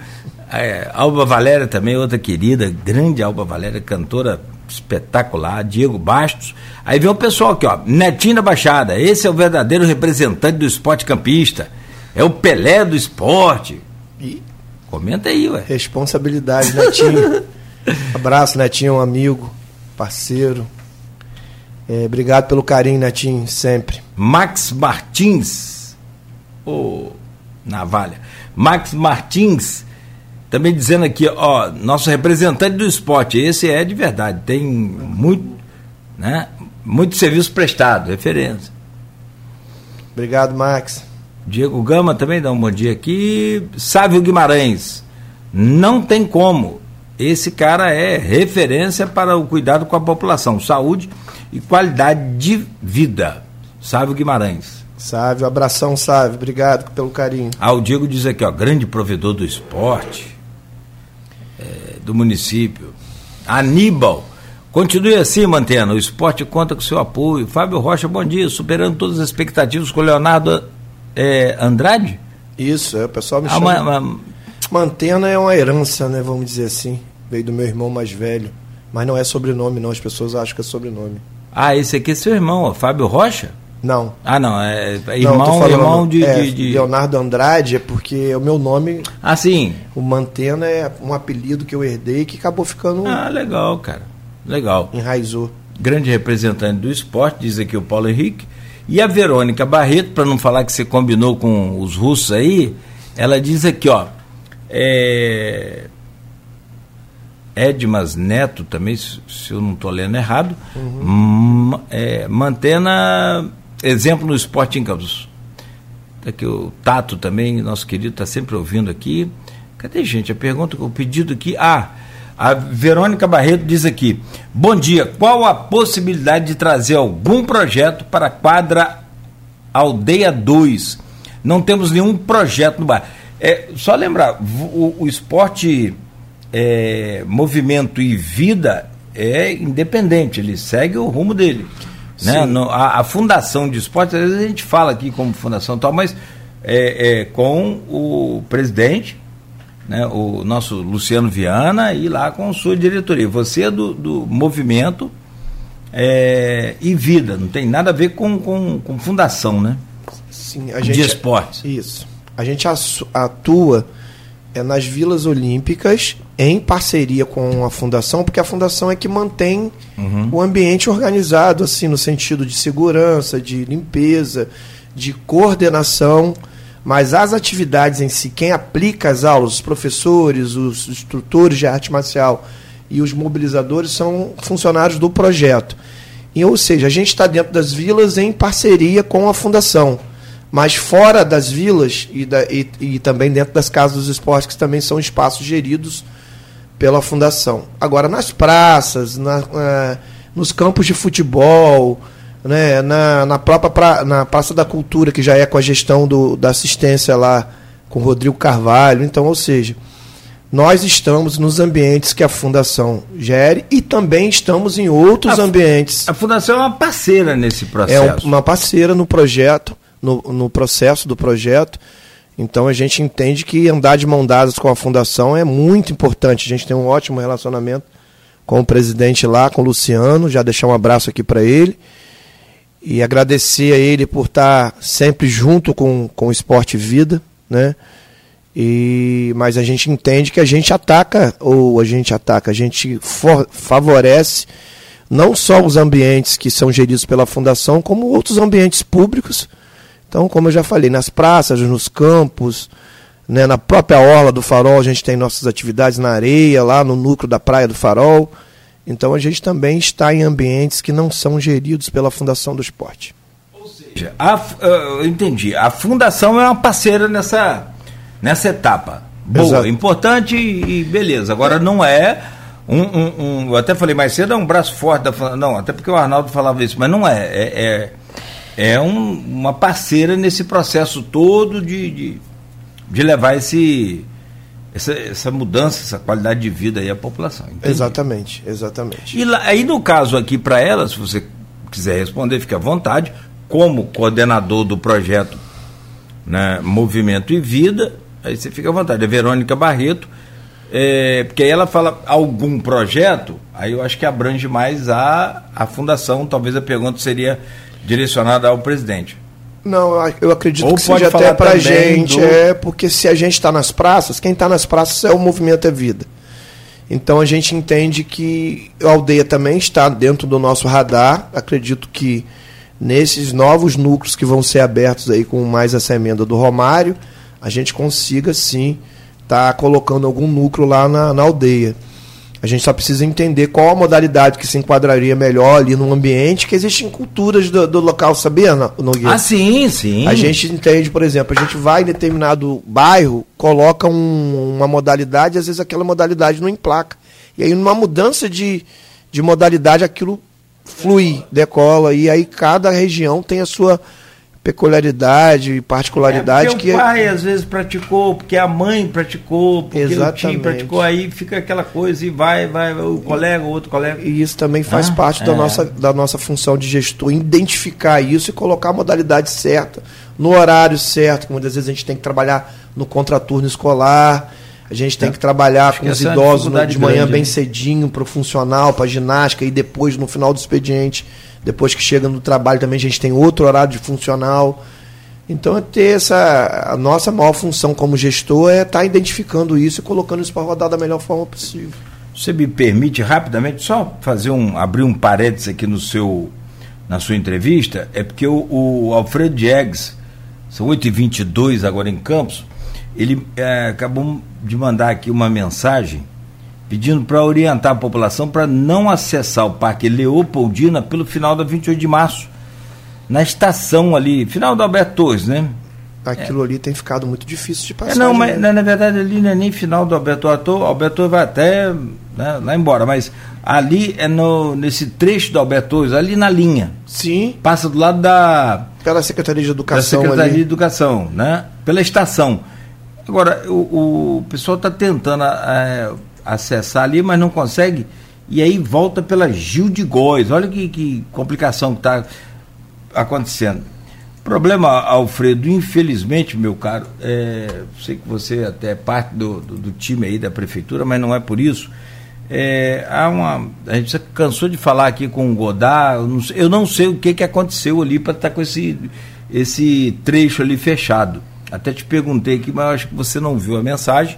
É, Alba Valéria também, outra querida, grande Alba Valéria, cantora espetacular, Diego Bastos. Aí vem o pessoal aqui, ó, Netinho da Baixada, esse é o verdadeiro representante do esporte campista. É o Pelé do esporte. E comenta aí, ué. Responsabilidade, Netinho. Abraço, Netinho, um amigo, parceiro. É, obrigado pelo carinho, Netinho, sempre. Max Martins. Ô, oh, navalha. Max Martins também dizendo aqui, ó, nosso representante do esporte, esse é de verdade, tem muito, né, muito serviço prestado, referência. Obrigado, Max. Diego Gama também dá um bom dia aqui. Sávio Guimarães, não tem como. Esse cara é referência para o cuidado com a população, saúde e qualidade de vida. Sávio Guimarães. Sávio, abração, Sávio. Obrigado pelo carinho. Ah, o Diego diz aqui, ó, grande provedor do esporte do município. Aníbal, Continue assim, Mantena. O esporte conta com seu apoio. Fábio Rocha, bom dia. Superando todas as expectativas com o Leonardo é, Andrade? Isso, é, o pessoal me ah, chama. Ma, Mantena é uma herança, né? Vamos dizer assim. Veio do meu irmão mais velho. Mas não é sobrenome, não. As pessoas acham que é sobrenome. Ah, esse aqui é seu irmão, ó, Fábio Rocha? Não. Ah, não. É, é irmão, não, falando, irmão de, é, de, de, Leonardo Andrade é porque o meu nome. Ah, sim. O Mantena é um apelido que eu herdei que acabou ficando. Ah, legal, cara. Legal. Enraizou. Grande representante do esporte, diz aqui o Paulo Henrique. E a Verônica Barreto, para não falar que você combinou com os russos aí, ela diz aqui, ó. É, Edmas Neto também, se eu não estou lendo errado, uhum. é, mantena exemplo no esporte em campos. Aqui o Tato também, nosso querido, está sempre ouvindo aqui. Cadê, gente? A pergunta, o pedido aqui. Ah, a Verônica Barreto diz aqui: Bom dia, qual a possibilidade de trazer algum projeto para a quadra Aldeia 2? Não temos nenhum projeto no bairro. É, só lembrar, o, o esporte é, movimento e vida é independente, ele segue o rumo dele. Né? No, a, a, fundação de esporte, às vezes a gente fala aqui como fundação tal, mas é, é, com o presidente, né, o nosso Luciano Viana, e lá com sua diretoria. Você é do, do movimento é, e vida, não tem nada a ver com, com, com fundação, né? Sim, a gente, de esportes. Isso. A gente atua é nas vilas olímpicas em parceria com a fundação, porque a fundação é que mantém uhum. o ambiente organizado, assim, no sentido de segurança, de limpeza, de coordenação. Mas as atividades em si, quem aplica as aulas, os professores, os instrutores de arte marcial e os mobilizadores são funcionários do projeto. E, ou seja, a gente está dentro das vilas em parceria com a fundação mas fora das vilas e, da, e, e, também dentro das casas dos esportes, que também são espaços geridos pela fundação. Agora, nas praças, na, na, nos campos de futebol, né, na, na própria pra, na Praça da Cultura, que já é com a gestão do, da assistência lá com o Rodrigo Carvalho. Então, ou seja, nós estamos nos ambientes que a Fundação gere e também estamos em outros a, ambientes. A Fundação é uma parceira nesse processo. É uma parceira no projeto no, no processo do projeto. Então a gente entende que andar de mão dadas com a fundação é muito importante. A gente tem um ótimo relacionamento com o presidente lá, com o Luciano. Já deixar um abraço aqui para ele. E agradecer a ele por estar sempre junto com, com o Esporte Vida, né? E, mas a gente entende que a gente ataca, ou a gente ataca, a gente for, favorece não só os ambientes que são geridos pela fundação, como outros ambientes públicos então, como eu já falei, nas praças, nos campos, né, na própria orla do Farol, a gente tem nossas atividades na areia, lá no núcleo da Praia do Farol. Então, a gente também está em ambientes que não são geridos pela Fundação do Esporte. Ou seja, a, eu entendi. A Fundação é uma parceira nessa, nessa etapa. Boa, Exato. importante e beleza. Agora, não é. Um, um, um, eu até falei mais cedo, é um braço forte da Fundação. Não, até porque o Arnaldo falava isso, mas não é. é, é é um, uma parceira nesse processo todo de, de, de levar esse, essa, essa, mudança, essa qualidade de vida aí à população. Entendi? Exatamente, exatamente. E lá, aí no caso aqui para ela, se você quiser responder, fique à vontade, como coordenador do projeto né, Movimento e Vida, aí você fica à vontade. É Verônica Barreto, é, porque aí ela fala algum projeto, aí eu acho que abrange mais a, a fundação, talvez a pergunta seria direcionada ao presidente. Não, eu acredito Ou que seja até para a gente, do... é porque se a gente está nas praças, quem está nas praças é o movimento é vida. Então a gente entende que a aldeia também está dentro do nosso radar. Acredito que nesses novos núcleos que vão ser abertos aí com mais essa emenda do Romário, a gente consiga sim estar tá colocando algum núcleo lá na, na aldeia. A gente só precisa entender qual a modalidade que se enquadraria melhor ali no ambiente, que existem culturas do, do local, sabia, Nogueira? Ah, sim, sim. A gente entende, por exemplo, a gente vai em determinado bairro, coloca um, uma modalidade, às vezes aquela modalidade não emplaca. E aí, numa mudança de, de modalidade, aquilo flui, decola, e aí cada região tem a sua peculiaridade, particularidade é, porque que o pai às vezes praticou, porque a mãe praticou, porque Exatamente. o tio praticou, aí fica aquela coisa e vai, vai o colega, o outro colega. E isso também faz Ah, parte da, é. nossa, da nossa função de gestor, identificar isso e colocar a modalidade certa, no horário certo, que muitas vezes a gente tem que trabalhar no contraturno escolar, a gente tem É. que trabalhar Acho com que os é idosos de manhã grande, bem né? cedinho para o funcional, para ginástica, e depois no final do expediente, depois que chega no trabalho também a gente tem outro horário de funcional. Então é ter essa. A nossa maior função como gestor é estar identificando isso e colocando isso para rodar da melhor forma possível. Você me permite rapidamente só fazer um abrir um parênteses aqui no seu na sua entrevista, é porque o, o Alfredo Diegues, são 8h22 agora em Campos, ele eh, acabou de mandar aqui uma mensagem pedindo para orientar a população para não acessar o Parque Leopoldina pelo final da 28 de março, na estação ali, final do Alberto Torres, né? Aquilo ali tem ficado muito difícil de É, passar. não, mas na, na verdade ali não é nem final do Alberto Ator, o Alberto Torres vai até né, lá embora, mas ali é no, nesse trecho do Alberto Torres, ali na linha, Sim, passa do lado da, pela Secretaria de da Educação Secretaria de ali. Educação, né? Pela estação. Agora, o, o pessoal está tentando é, acessar ali, mas não consegue, e aí volta pela Gil de Góis. Olha que, que complicação que está acontecendo. Problema, Alfredo, infelizmente, meu caro, é, sei que você até é parte do, do, do time aí da prefeitura, mas não é por isso. É, há uma, a gente cansou de falar aqui com o Godard, eu não, sei- eu não sei o que, que aconteceu ali para estar com esse, esse trecho ali fechado. Até te perguntei aqui, mas acho que você não viu a mensagem.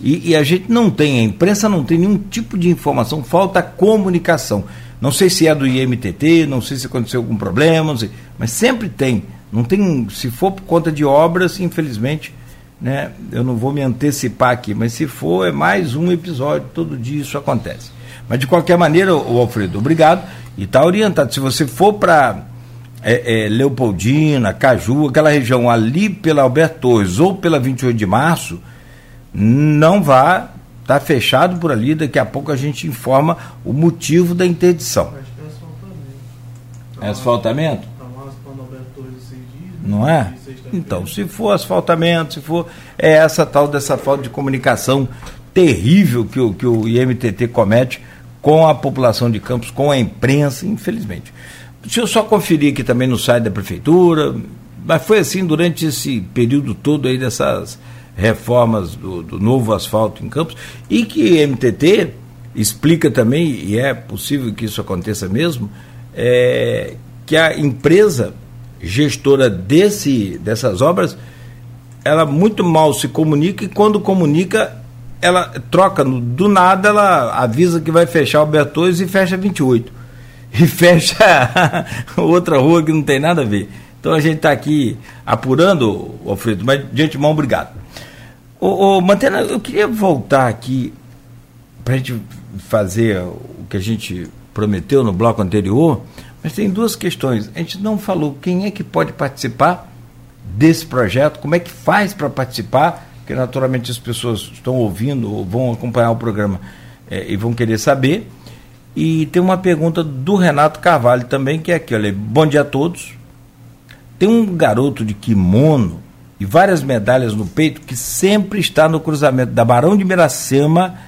E, e a gente não tem, a imprensa não tem nenhum tipo de informação, falta comunicação. Não sei se é do IMTT, não sei se aconteceu algum problema, sei, mas sempre tem. Não tem, se for por conta de obras, infelizmente, né, eu não vou me antecipar aqui, mas se for, é mais um episódio, todo dia isso acontece. Mas de qualquer maneira, o Alfredo, obrigado. E está orientado. Se você for para é, é, Leopoldina, Caju, aquela região ali pela Alberto Torres ou pela 28 de março, não vá, está fechado por ali, daqui a pouco a gente informa o motivo da interdição. Acho que é asfaltamento. É asfaltamento? Tá. Não é? Então, se for asfaltamento, se for. É essa tal dessa falta de comunicação terrível que o, que o IMTT comete com a população de Campos, com a imprensa, infelizmente. Deixa eu só conferir aqui também no site da prefeitura, mas foi assim durante esse período todo aí dessas reformas do, do novo asfalto em Campos, e que MTT explica também, e é possível que isso aconteça mesmo, é, que a empresa gestora desse, dessas obras, ela muito mal se comunica e quando comunica, ela troca, do nada ela avisa que vai fechar o Bertões e fecha 28. E fecha outra rua que não tem nada a ver. Então a gente está aqui apurando, Alfredo, mas de antemão, obrigado. Ô, ô, Mantena, eu queria voltar aqui para a gente fazer o que a gente prometeu no bloco anterior, mas tem duas questões. A gente não falou quem é que pode participar desse projeto, como é que faz para participar, porque naturalmente as pessoas estão ouvindo ou vão acompanhar o programa eh, e vão querer saber. E tem uma pergunta do Renato Carvalho também, que é aqui, olha, bom dia a todos. Tem um garoto de kimono e várias medalhas no peito que sempre está no cruzamento da Barão de Miracema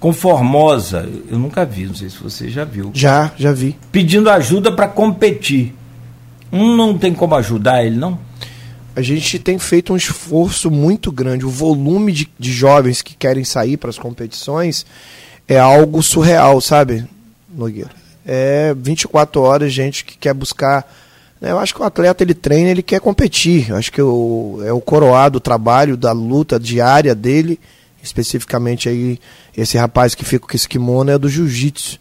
com Formosa. Eu nunca vi, não sei se você já viu. Já, já vi. Pedindo ajuda para competir. Um não tem como ajudar ele, não? A gente tem feito um esforço muito grande. O volume de, de jovens que querem sair para as competições é algo surreal, sabe, Nogueira? É 24 horas, gente que quer buscar. Eu acho que o atleta ele treina, ele quer competir. Eu acho que o, é o coroado do trabalho, da luta diária dele, especificamente aí esse rapaz que fica com esse kimono é do jiu-jitsu.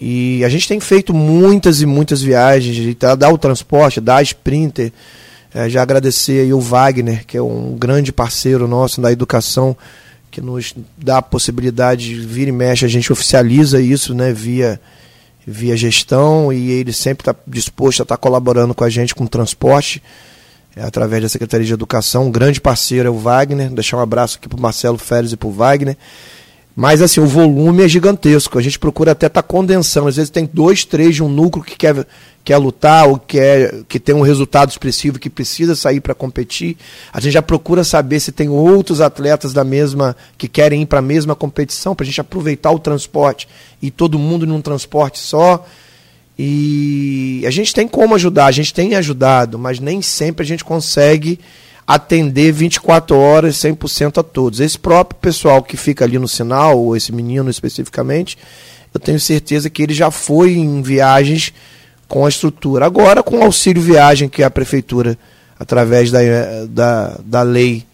E a gente tem feito muitas e muitas viagens, tá- dá o transporte, dá a Sprinter. É, já agradecer aí o Wagner, que é um grande parceiro nosso da educação, que nos dá a possibilidade de vir e mexe, a gente oficializa isso né, via, via gestão e ele sempre está disposto a estar colaborando com a gente com transporte, é, através da Secretaria de Educação. Um grande parceiro é o Wagner, deixar um abraço aqui para o Marcelo Férez e para o Wagner. Mas assim, o volume é gigantesco. A gente procura até estar tá condensando. Às vezes tem dois, três de um núcleo que quer, quer lutar ou quer, que tem um resultado expressivo que precisa sair para competir. A gente já procura saber se tem outros atletas da mesma que querem ir para a mesma competição, para a gente aproveitar o transporte e todo mundo num transporte só. E a gente tem como ajudar, a gente tem ajudado, mas nem sempre a gente consegue atender 24 horas 100% a todos. Esse próprio pessoal que fica ali no sinal, ou esse menino especificamente, eu tenho certeza que ele já foi em viagens com a estrutura. Agora, com o auxílio viagem que a prefeitura, através da, da, da lei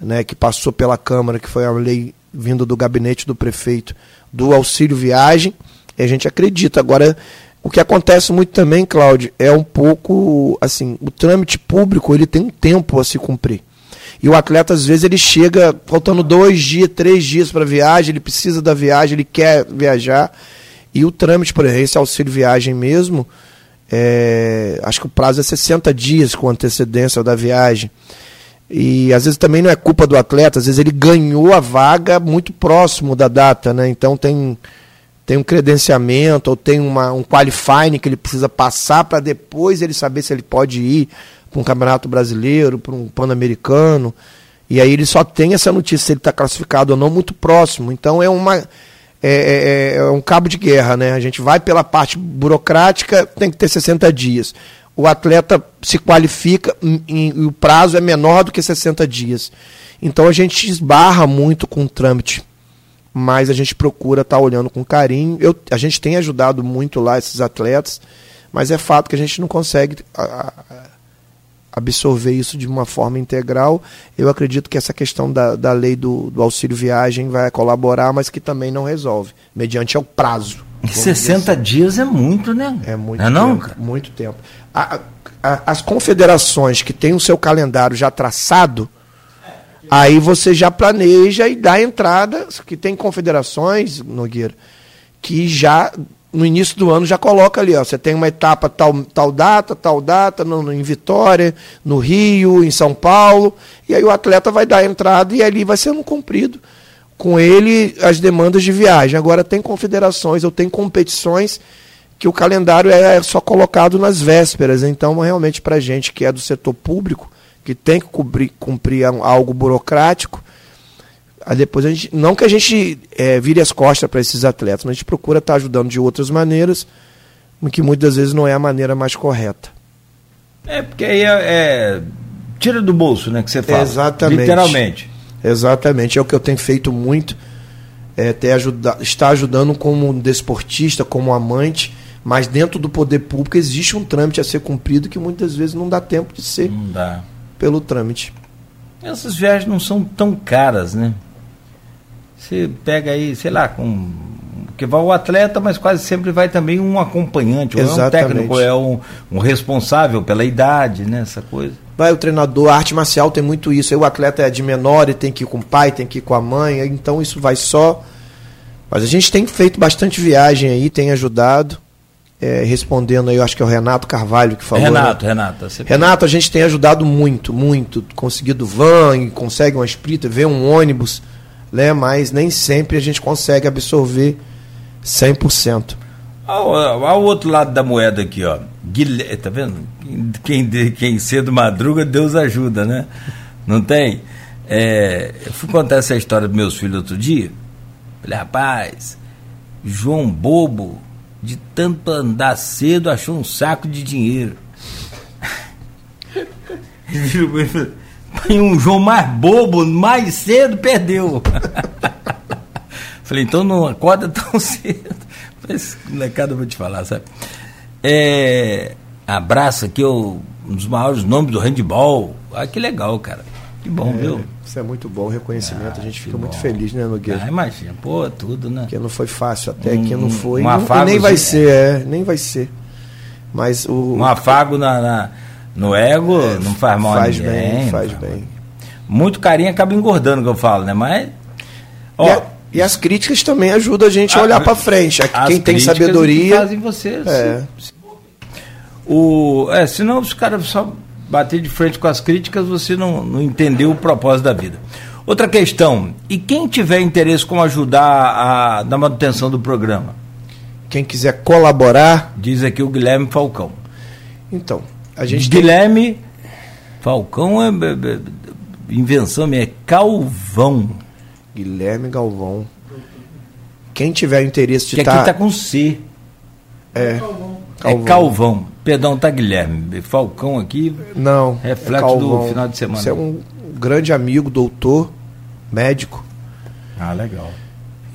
né, que passou pela Câmara, que foi a lei vinda do gabinete do prefeito, do auxílio viagem, a gente acredita. Agora, o que acontece muito também, Cláudio, é um pouco assim, o trâmite público ele tem um tempo a se cumprir. E o atleta, às vezes, ele chega faltando dois dias, três dias para viagem, ele precisa da viagem, ele quer viajar. E o trâmite, por exemplo, esse auxílio viagem mesmo, é, acho que o prazo é 60 dias com antecedência da viagem. E às vezes também não é culpa do atleta, às vezes ele ganhou a vaga muito próximo da data, né? Então tem tem um credenciamento ou tem uma, um qualifying que ele precisa passar para depois ele saber se ele pode ir para um campeonato brasileiro, para um pan-americano. E aí ele só tem essa notícia se ele está classificado ou não muito próximo. Então é uma é, é, é, é, um cabo de guerra, né? A gente vai pela parte burocrática, tem que ter 60 dias. O atleta se qualifica e, e o prazo é menor do que 60 dias. Então a gente esbarra muito com o trâmite mas a gente procura estar tá olhando com carinho. Eu, a gente tem ajudado muito lá esses atletas, mas é fato que a gente não consegue a, a, absorver isso de uma forma integral. Eu acredito que essa questão da, da lei do, do auxílio viagem vai colaborar, mas que também não resolve, mediante o prazo. 60 assim. dias é muito, né? É muito é tempo. Não, muito tempo. A, as confederações que têm o seu calendário já traçado, Aí você já planeja e dá entrada, que tem confederações, Nogueira, que já no início do ano já coloca ali, ó, você tem uma etapa tal, tal data, tal data, no, em Vitória, no Rio, em São Paulo, e aí o atleta vai dar entrada e ali vai sendo cumprido com ele as demandas de viagem. Agora tem confederações ou tem competições que o calendário é só colocado nas vésperas, então realmente para gente que é do setor público, que tem que cumprir, cumprir algo burocrático. Aí depois a gente, não que a gente é, vire as costas para esses atletas, mas a gente procura estar tá ajudando de outras maneiras, que muitas vezes não é a maneira mais correta. É, porque aí é, é tira do bolso, né, que você fala. Exatamente. Literalmente. Exatamente, é o que eu tenho feito muito, é, ter ajuda, estar ajudando como desportista, como amante, mas dentro do poder público existe um trâmite a ser cumprido que muitas vezes não dá tempo de ser. Não dá pelo trâmite. Essas viagens não são tão caras, né? Você pega aí, sei lá, com que vai o atleta, mas quase sempre vai também um acompanhante, ou é um técnico, é um, um, responsável pela idade, né? Essa coisa. Vai o treinador, a arte marcial tem muito isso. Aí o atleta é de menor e tem que ir com o pai, tem que ir com a mãe, então isso vai só. Mas a gente tem feito bastante viagem aí, tem ajudado é, respondendo aí, eu acho que é o Renato Carvalho que falou. Renato, né? Renato. Renato, a gente tem ajudado muito, muito. Conseguido van, consegue uma esprita, vê um ônibus, né? mas nem sempre a gente consegue absorver 100%. Ao, ao outro lado da moeda aqui, ó. Guilherme, tá vendo? Quem, quem cedo madruga, Deus ajuda, né? Não tem? É, eu fui contar essa história para meus filhos outro dia. Falei, rapaz, João Bobo de tanto andar cedo, achou um saco de dinheiro. Um João mais bobo, mais cedo, perdeu. Falei, então não acorda tão cedo. Esse molecada eu vou te falar, sabe? É, abraço aqui um dos maiores nomes do handball. Ah, que legal, cara. Que bom, é, viu? Isso é muito bom, o reconhecimento. Ah, a gente fica bom. muito feliz, né, Nogueira? Ah, imagina, pô, tudo, né? Que não foi fácil até, um, que não foi. Um afago, nem vai ser, é, nem vai ser. Mas o. Um afago na, na no ego é, não faz mal faz a ninguém. Bem, faz bem. Muito carinho acaba engordando, que eu falo, né? Mas. Ó, e, a, e as críticas também ajudam a gente a, a olhar para frente. Quem tem sabedoria. fazem você. É. O, é, senão os caras só bater de frente com as críticas, você não, não entendeu o propósito da vida. Outra questão, e quem tiver interesse como ajudar a, na manutenção do programa? Quem quiser colaborar, Diz aqui o Guilherme Falcão. então, a gente tem Guilherme Falcão é, é- é- invenção minha, é Calvão. Guilherme Galvão. Quem tiver interesse de Que aqui estar tá com C. é, É Calvão. Perdão, tá Guilherme. Falcão aqui. Não. Reflexo do final de semana. Você é um grande amigo, doutor, médico. Ah, legal.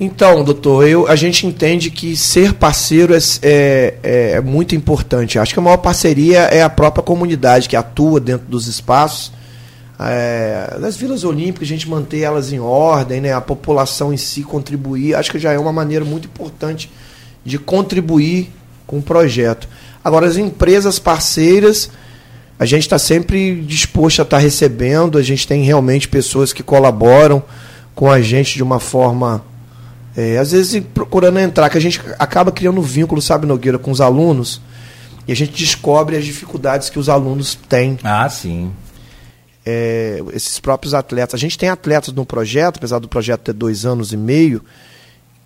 Então, doutor, eu, a gente entende que ser parceiro é, é, é muito importante. Acho que a maior parceria é a própria comunidade que atua dentro dos espaços. É, nas vilas olímpicas, a gente manter elas em ordem, né, a população em si contribuir, acho que já é uma maneira muito importante de contribuir com o projeto. Agora, as empresas parceiras, a gente está sempre disposto a estar recebendo, a gente tem realmente pessoas que colaboram com a gente de uma forma é, às vezes procurando entrar, que a gente acaba criando um vínculo, sabe, Nogueira, com os alunos, e a gente descobre as dificuldades que os alunos têm, Ah, sim. é, esses próprios atletas. A gente tem atletas no projeto, apesar do projeto ter dois anos e meio,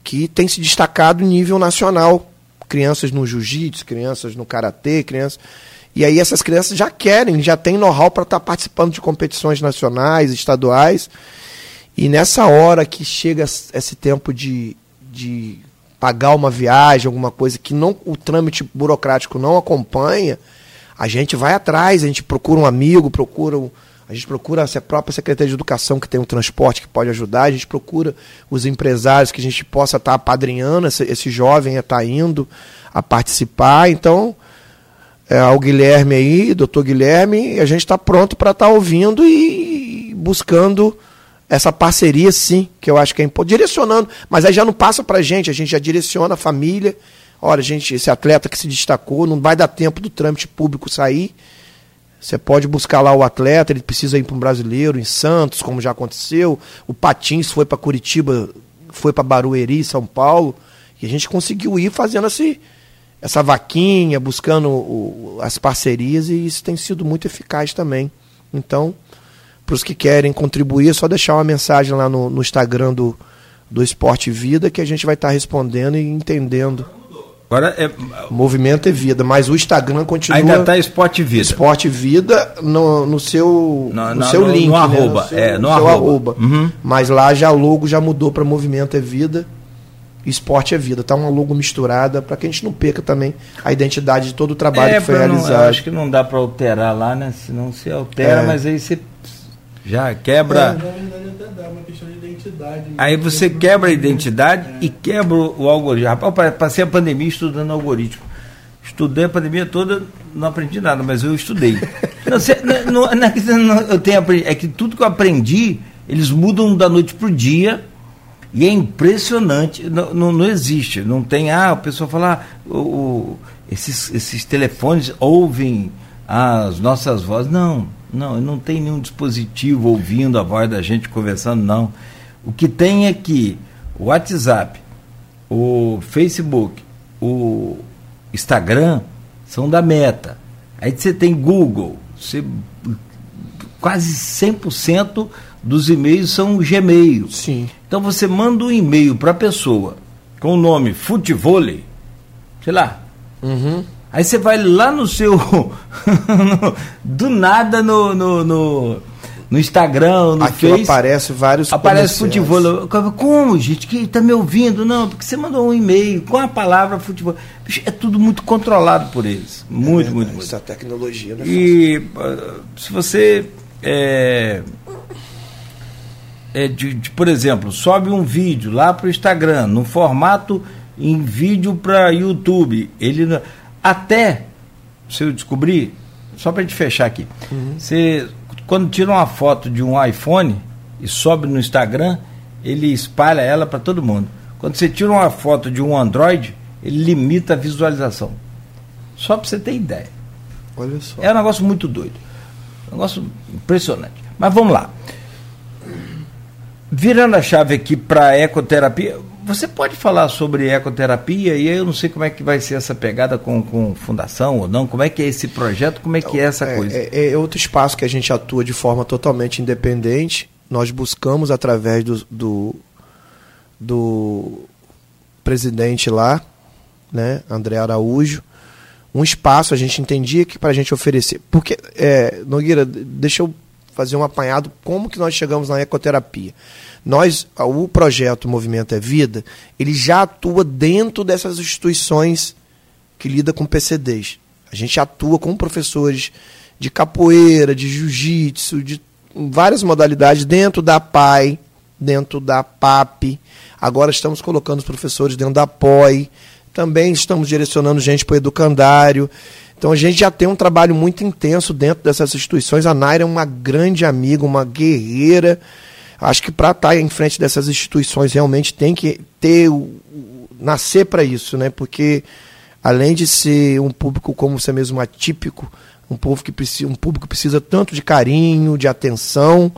que tem se destacado em nível nacional. Crianças no jiu-jitsu, crianças no karatê, crianças. E aí essas crianças já querem, já têm know-how para estar participando de competições nacionais, estaduais. E nessa hora que chega esse tempo de, de pagar uma viagem, alguma coisa que não o trâmite burocrático não acompanha, a gente vai atrás, a gente procura um amigo, procura um, a gente procura a própria Secretaria de Educação que tem um transporte que pode ajudar, a gente procura os empresários que a gente possa estar apadrinhando esse, esse jovem a estar indo a participar. Então, é, ao Guilherme aí, doutor Guilherme, a gente está pronto para estar ouvindo e buscando essa parceria, sim, que eu acho que é importante. Direcionando, mas aí já não passa para a gente, a gente já direciona a família. Olha, gente, esse atleta que se destacou, não vai dar tempo do trâmite público sair. Você pode buscar lá o atleta, ele precisa ir para um brasileiro em Santos, como já aconteceu. O Patins foi para Curitiba, foi para Barueri, São Paulo. E a gente conseguiu ir fazendo esse, essa vaquinha, buscando o, as parcerias, e isso tem sido muito eficaz também. Então, para os que querem contribuir, é só deixar uma mensagem lá no, no Instagram do, do Esporte Vida que a gente vai estar tá respondendo e entendendo. Agora é. O movimento é vida, mas o Instagram continua. Ainda tá Esporte Vida. Esporte Vida no, no seu, No- no, no- seu no- link. no né? arroba, seu, é, no seu arroba. Uhum. Mas lá já logo já mudou para Movimento é Vida. Esporte é vida, tá uma logo misturada para que a gente não perca também a identidade de todo o trabalho é, que foi pra não- eu realizado. acho que não dá para alterar lá, né? Senão se altera, É. mas aí você já É, quebra. na verdade até dá uma questão de identidade. né? Aí você quebra a identidade e quebra o algoritmo. Rapaz, passei a pandemia estudando algoritmo. Estudei a pandemia toda, não aprendi nada, mas eu estudei. Não, sei, não, não, é que eu tenho aprendi, é que tudo que eu aprendi, eles mudam da noite para o dia. E é impressionante, não, não, não existe, não tem, ah, o pessoal fala, ah, o, o- esses, esses telefones ouvem as nossas vozes. Não, não, não tem nenhum dispositivo ouvindo a voz da gente conversando, não. O que tem é que o WhatsApp, o Facebook, o Instagram são da Meta. Aí você tem Google, você, quase 100% dos e-mails são Gmail. Sim. Então você manda um e-mail para a pessoa com o nome futevôlei, sei lá. Uhum. Aí você vai lá no seu. no- do nada no, no, no, no Instagram, no Aquilo Face. aparece vários Aparece futebol. Como, gente? Que está me ouvindo? Não, porque você mandou um e-mail com a palavra futebol. É tudo muito controlado por eles. Muito, É, muito, muito. Essa tecnologia, né? E ah, se você, é, é, de, de, por exemplo, sobe um vídeo lá para o Instagram, no formato em vídeo para YouTube, ele não- até, se eu descobrir, só para gente fechar aqui, você, quando tira uma foto de um iPhone e sobe no Instagram, ele espalha ela para todo mundo. Quando você tira uma foto de um Android, ele limita a visualização. Só para você ter ideia. Olha só. É um negócio muito doido. Um negócio impressionante. Mas vamos lá. Virando a chave aqui para ecoterapia, você pode falar sobre ecoterapia e aí eu não sei como é que vai ser essa pegada com, com fundação ou não, como é que é esse projeto, como é que é essa É, coisa. é- é outro espaço que a gente atua de forma totalmente independente. nós buscamos através do, do, do presidente lá, né, André Araújo, um espaço, a gente entendia que para a gente oferecer. Porque, é, Nogueira, deixa eu fazer um apanhado como que nós chegamos na ecoterapia. Nós, o projeto Movimento é Vida, ele já atua dentro dessas instituições que lida com PCDs. A gente atua com professores de capoeira, de jiu-jitsu, de várias modalidades dentro da PAI, dentro da PAP. Agora estamos colocando os professores dentro da POI. Também estamos direcionando gente para o educandário. Então a gente já tem um trabalho muito intenso dentro dessas instituições. A Naira é uma grande amiga, uma guerreira. Acho que para estar tá em frente dessas instituições realmente tem que ter nascer para isso, né? Porque além de ser um público como você mesmo atípico, um povo que precisa, um público que precisa tanto de carinho, de atenção,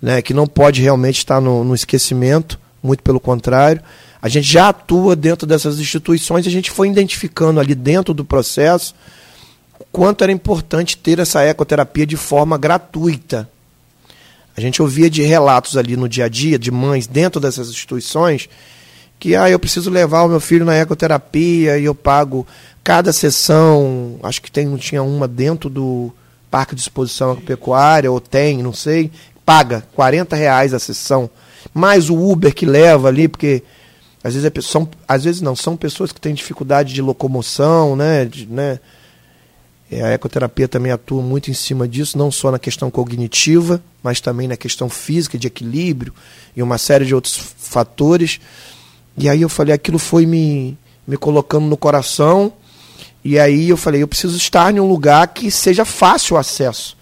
né, que não pode realmente estar no, no esquecimento, muito pelo contrário. A gente já atua dentro dessas instituições a gente foi identificando ali dentro do processo o quanto era importante ter essa ecoterapia de forma gratuita. A gente ouvia de relatos ali no dia a dia de mães dentro dessas instituições que ah, eu preciso levar o meu filho na ecoterapia e eu pago cada sessão, acho que tem, tinha uma dentro do Parque de Exposição Agropecuária, ou tem, não sei, paga 40 reais a sessão, mais o Uber que leva ali, porque às vezes, é, são, às vezes não, são pessoas que têm dificuldade de locomoção, né, de, né, a ecoterapia também atua muito em cima disso, não só na questão cognitiva, mas também na questão física, de equilíbrio e uma série de outros fatores. E aí eu falei, aquilo foi me, me colocando no coração e aí eu falei, eu preciso estar em um lugar que seja fácil o acesso.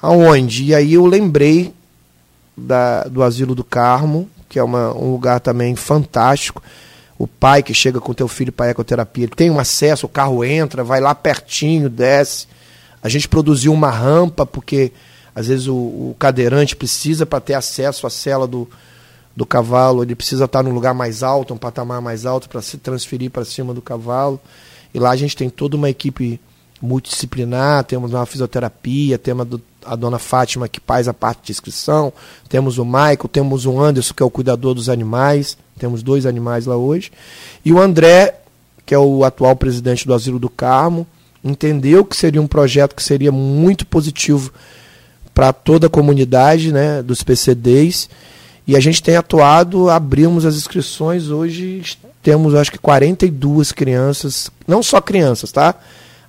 Aonde? E aí eu lembrei da, do Asilo do Carmo, que é uma, um lugar também fantástico. O pai que chega com teu filho para a ecoterapia, tem um acesso, o carro entra, vai lá pertinho, desce. A gente produziu uma rampa, porque às vezes o, o cadeirante precisa para ter acesso à cela do, do cavalo, ele precisa estar num lugar mais alto, um patamar mais alto para se transferir para cima do cavalo. E lá a gente tem toda uma equipe multidisciplinar, temos uma fisioterapia, temos a dona Fátima que faz a parte de inscrição, temos o Michael, temos o Anderson que é o cuidador dos animais, temos dois animais lá hoje, e o André, que é o atual presidente do Asilo do Carmo, entendeu que seria um projeto que seria muito positivo para toda a comunidade né, dos PCDs, e a gente tem atuado, abrimos as inscrições hoje, temos acho que 42 crianças, não só crianças, tá?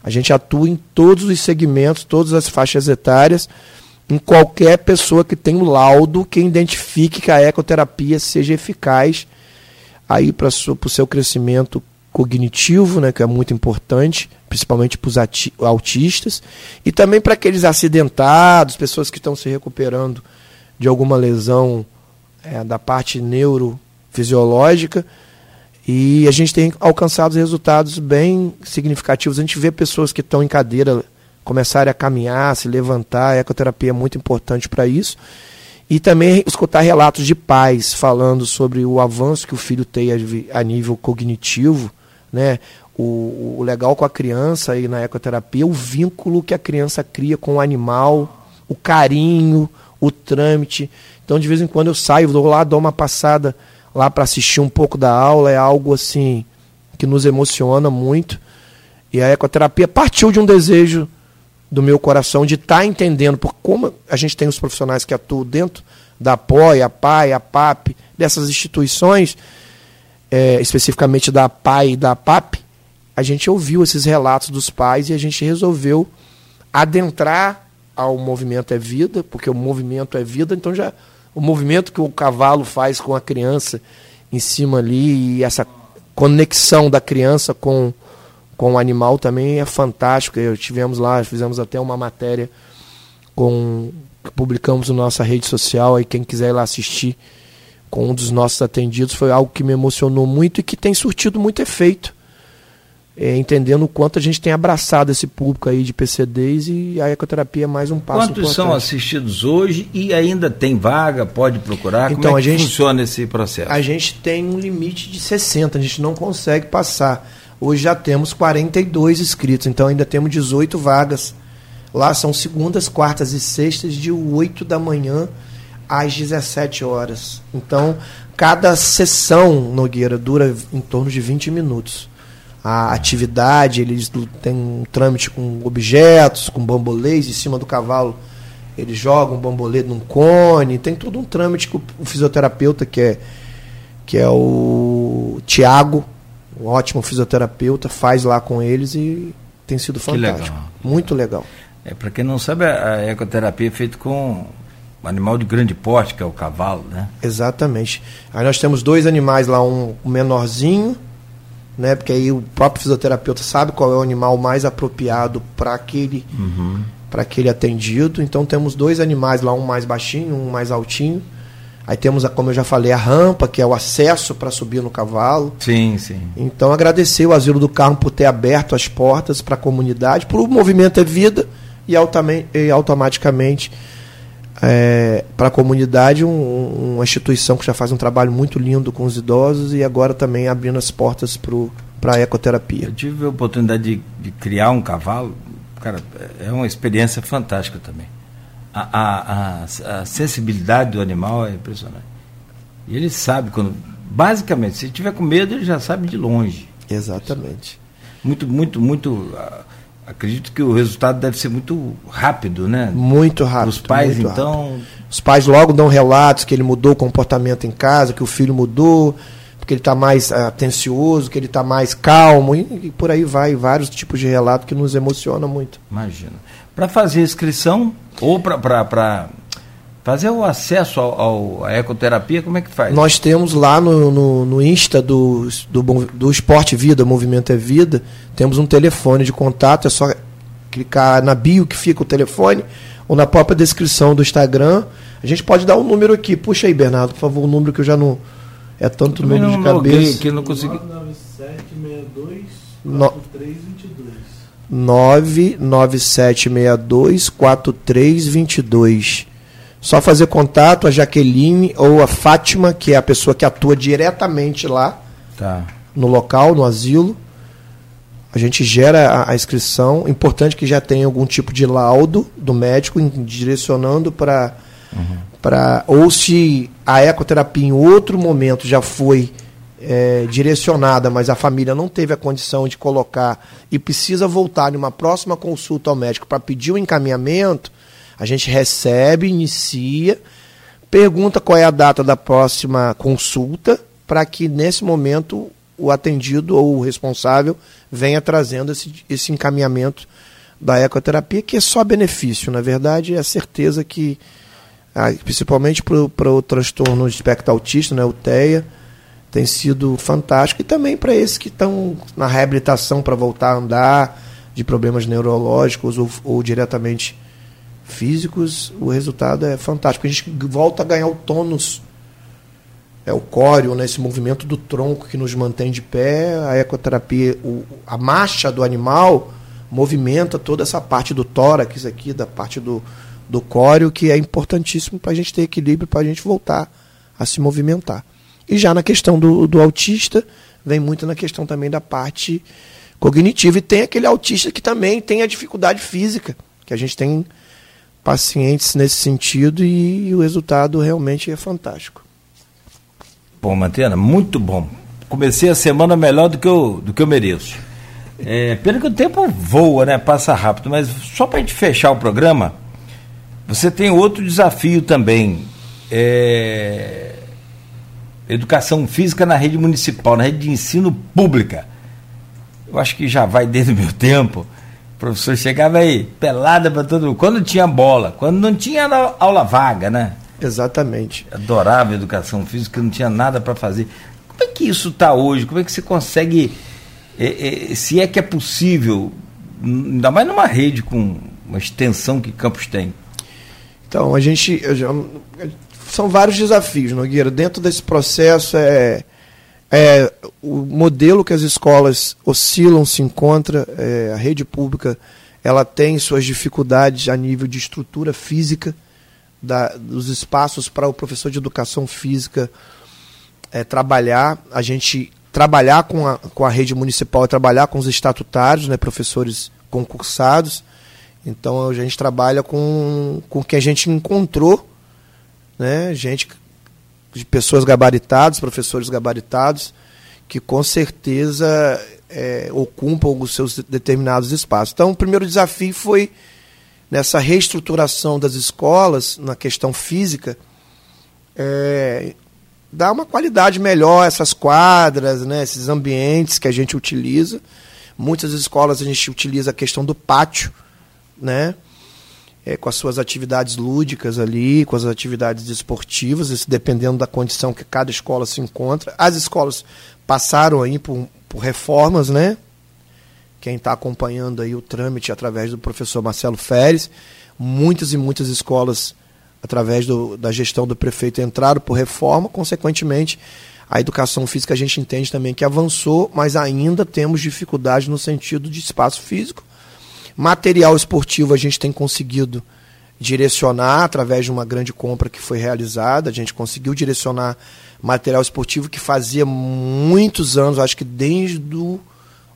A gente atua em todos os segmentos, todas as faixas etárias, em qualquer pessoa que tem um laudo que identifique que a ecoterapia seja eficaz aí para o seu crescimento cognitivo, né, que é muito importante, principalmente para os autistas, e também para aqueles acidentados, pessoas que estão se recuperando de alguma lesão é, da parte neurofisiológica, e a gente tem alcançado resultados bem significativos. A gente vê pessoas que estão em cadeira começarem a caminhar, se levantar. A ecoterapia é muito importante para isso. E também escutar relatos de pais falando sobre o avanço que o filho tem a, nível cognitivo, né? O, o, legal com a criança aí na ecoterapia, o vínculo que a criança cria com o animal, o carinho, o trâmite. Então, de vez em quando eu saio, vou lá, dou uma passada lá para assistir um pouco da aula, é algo assim que nos emociona muito. E a ecoterapia partiu de um desejo do meu coração de estar tá entendendo por como a gente tem os profissionais que atuam dentro da POI, a PAI, a PAP, dessas instituições, é, especificamente da PAI e da PAP, a gente ouviu esses relatos dos pais e a gente resolveu adentrar ao movimento é vida, porque o movimento é vida, então já o movimento que o cavalo faz com a criança em cima ali e essa conexão da criança com, com o animal também é fantástico. Eu tivemos lá, fizemos até uma matéria com publicamos na nossa rede social aí quem quiser ir lá assistir com um dos nossos atendidos foi algo que me emocionou muito e que tem surtido muito efeito é, entendendo o quanto a gente tem abraçado esse público aí de PCDs e a ecoterapia é mais um passo Quantos importante. são assistidos hoje e ainda tem vaga, pode procurar? Então, Como é a gente, funciona esse processo? A gente tem um limite de 60, a gente não consegue passar. Hoje já temos 42 inscritos, então ainda temos 18 vagas. Lá são segundas, quartas e sextas, de 8 da manhã às 17 horas. Então, cada sessão, Nogueira, dura em torno de 20 minutos. A atividade, eles têm um trâmite com objetos, com bambolês em cima do cavalo. Eles jogam bambolê num cone, tem todo um trâmite que o fisioterapeuta, que é, que é o Tiago, um ótimo fisioterapeuta, faz lá com eles e tem sido fantástico. Legal. Muito legal. É, Para quem não sabe, a ecoterapia é feita com um animal de grande porte, que é o cavalo, né? Exatamente. Aí nós temos dois animais lá, um menorzinho, né? Porque aí o próprio fisioterapeuta sabe qual é o animal mais apropriado para aquele, uhum. para aquele atendido. Então temos dois animais lá, um mais baixinho, um mais altinho. Aí temos, a, como eu já falei, a rampa, que é o acesso para subir no cavalo. Sim, sim. Então agradecer o Asilo do Carmo por ter aberto as portas para a comunidade, por o movimento é vida e, e automaticamente é, para a comunidade um, uma instituição que já faz um trabalho muito lindo com os idosos e agora também abrindo as portas para a ecoterapia. Eu tive a oportunidade de, de, criar um cavalo, cara, é uma experiência fantástica também. A, a, a, a sensibilidade do animal é impressionante. E ele sabe quando. Basicamente, se tiver com medo, ele já sabe de longe. Exatamente. Muito, muito, muito acredito que o resultado deve ser muito rápido, né? Muito rápido. Os pais, então. Rápido. Os pais logo dão relatos que ele mudou o comportamento em casa, que o filho mudou, porque ele está mais uh, atencioso, que ele está mais calmo, e, e, por aí vai, vários tipos de relatos que nos emocionam muito. Imagina. Para fazer inscrição, ou para Fazer o acesso ao, ao, à ecoterapia, como é que faz? Nós temos lá no, no, no Insta do, do, do Esporte Vida, Movimento é Vida, temos um telefone de contato, é só clicar na bio que fica o telefone, ou na própria descrição do Instagram. A gente pode dar um número aqui. Puxa aí, Bernardo, por favor, o um número que eu já não. É tanto número não, de cabeça. Que não consegui. 99762 4322. Só fazer contato a Jaqueline ou a Fátima, que é a pessoa que atua diretamente lá tá. no local, no asilo. A gente gera a, a, inscrição. Importante que já tenha algum tipo de laudo do médico direcionando para. Uhum. Pra, ou se a ecoterapia em outro momento já foi é, direcionada, mas a família não teve a condição de colocar e precisa voltar em uma próxima consulta ao médico para pedir o encaminhamento, a gente recebe, inicia, pergunta qual é a data da próxima consulta, para que nesse momento o atendido ou o responsável venha trazendo esse, esse encaminhamento da ecoterapia, que é só benefício. Na verdade, é a certeza que, principalmente para o transtorno de espectro autista, né, o TEA, tem sido fantástico. E também para esses que estão na reabilitação para voltar a andar, de problemas neurológicos ou, ou diretamente físicos, o resultado é fantástico. A gente volta a ganhar o tônus, é o córeo, né, esse movimento do tronco que nos mantém de pé, a ecoterapia, o, a marcha do animal movimenta toda essa parte do tórax aqui, da parte do, do córeo, que é importantíssimo para a gente ter equilíbrio, para a gente voltar a se movimentar. E já na questão do, do autista, vem muito na questão também da parte cognitiva. E tem aquele autista que também tem a dificuldade física, que a gente tem pacientes nesse sentido e, e o resultado realmente é fantástico. Bom, Mantena, muito bom. Comecei a semana melhor do que eu, do que eu mereço. É, pena que o tempo voa, né? Passa rápido, mas só para a gente fechar o programa, você tem outro desafio também. É, educação física na rede municipal, na rede de ensino pública. Eu acho que já vai desde o meu tempo. O professor chegava aí, pelada para todo mundo. Quando tinha bola, quando não tinha aula vaga, né? Exatamente. Adorava educação física, não tinha nada para fazer. Como é que isso está hoje? Como é que você consegue, é, é, se é que é possível, ainda mais numa rede com uma extensão que Campos tem? Então, a gente. Já, são vários desafios, Nogueira. Dentro desse processo é é, o modelo que as escolas oscilam se encontra, é, a rede pública ela tem suas dificuldades a nível de estrutura física da, dos espaços para o professor de educação física é, trabalhar. A gente trabalhar com a, com a rede municipal é trabalhar com os estatutários, né, professores concursados. Então a gente trabalha com, com o que a gente encontrou né? Gente de pessoas gabaritadas, professores gabaritados, que com certeza é, ocupam os seus determinados espaços. Então, o primeiro desafio foi nessa reestruturação das escolas, na questão física, é, dar uma qualidade melhor a essas quadras, né, esses ambientes que a gente utiliza. Muitas escolas a gente utiliza a questão do pátio, né? É, com as suas atividades lúdicas ali, com as atividades esportivas, isso dependendo da condição que cada escola se encontra. As escolas passaram aí por, por reformas, né? Quem está acompanhando aí o trâmite através do professor Marcelo Feres, muitas e muitas escolas através do, da gestão do prefeito, entraram por reforma, consequentemente, a educação física a gente entende também que avançou, mas ainda temos dificuldade no sentido de espaço físico. Material esportivo a gente tem conseguido direcionar através de uma grande compra que foi realizada. A gente conseguiu direcionar material esportivo que fazia muitos anos, acho que desde o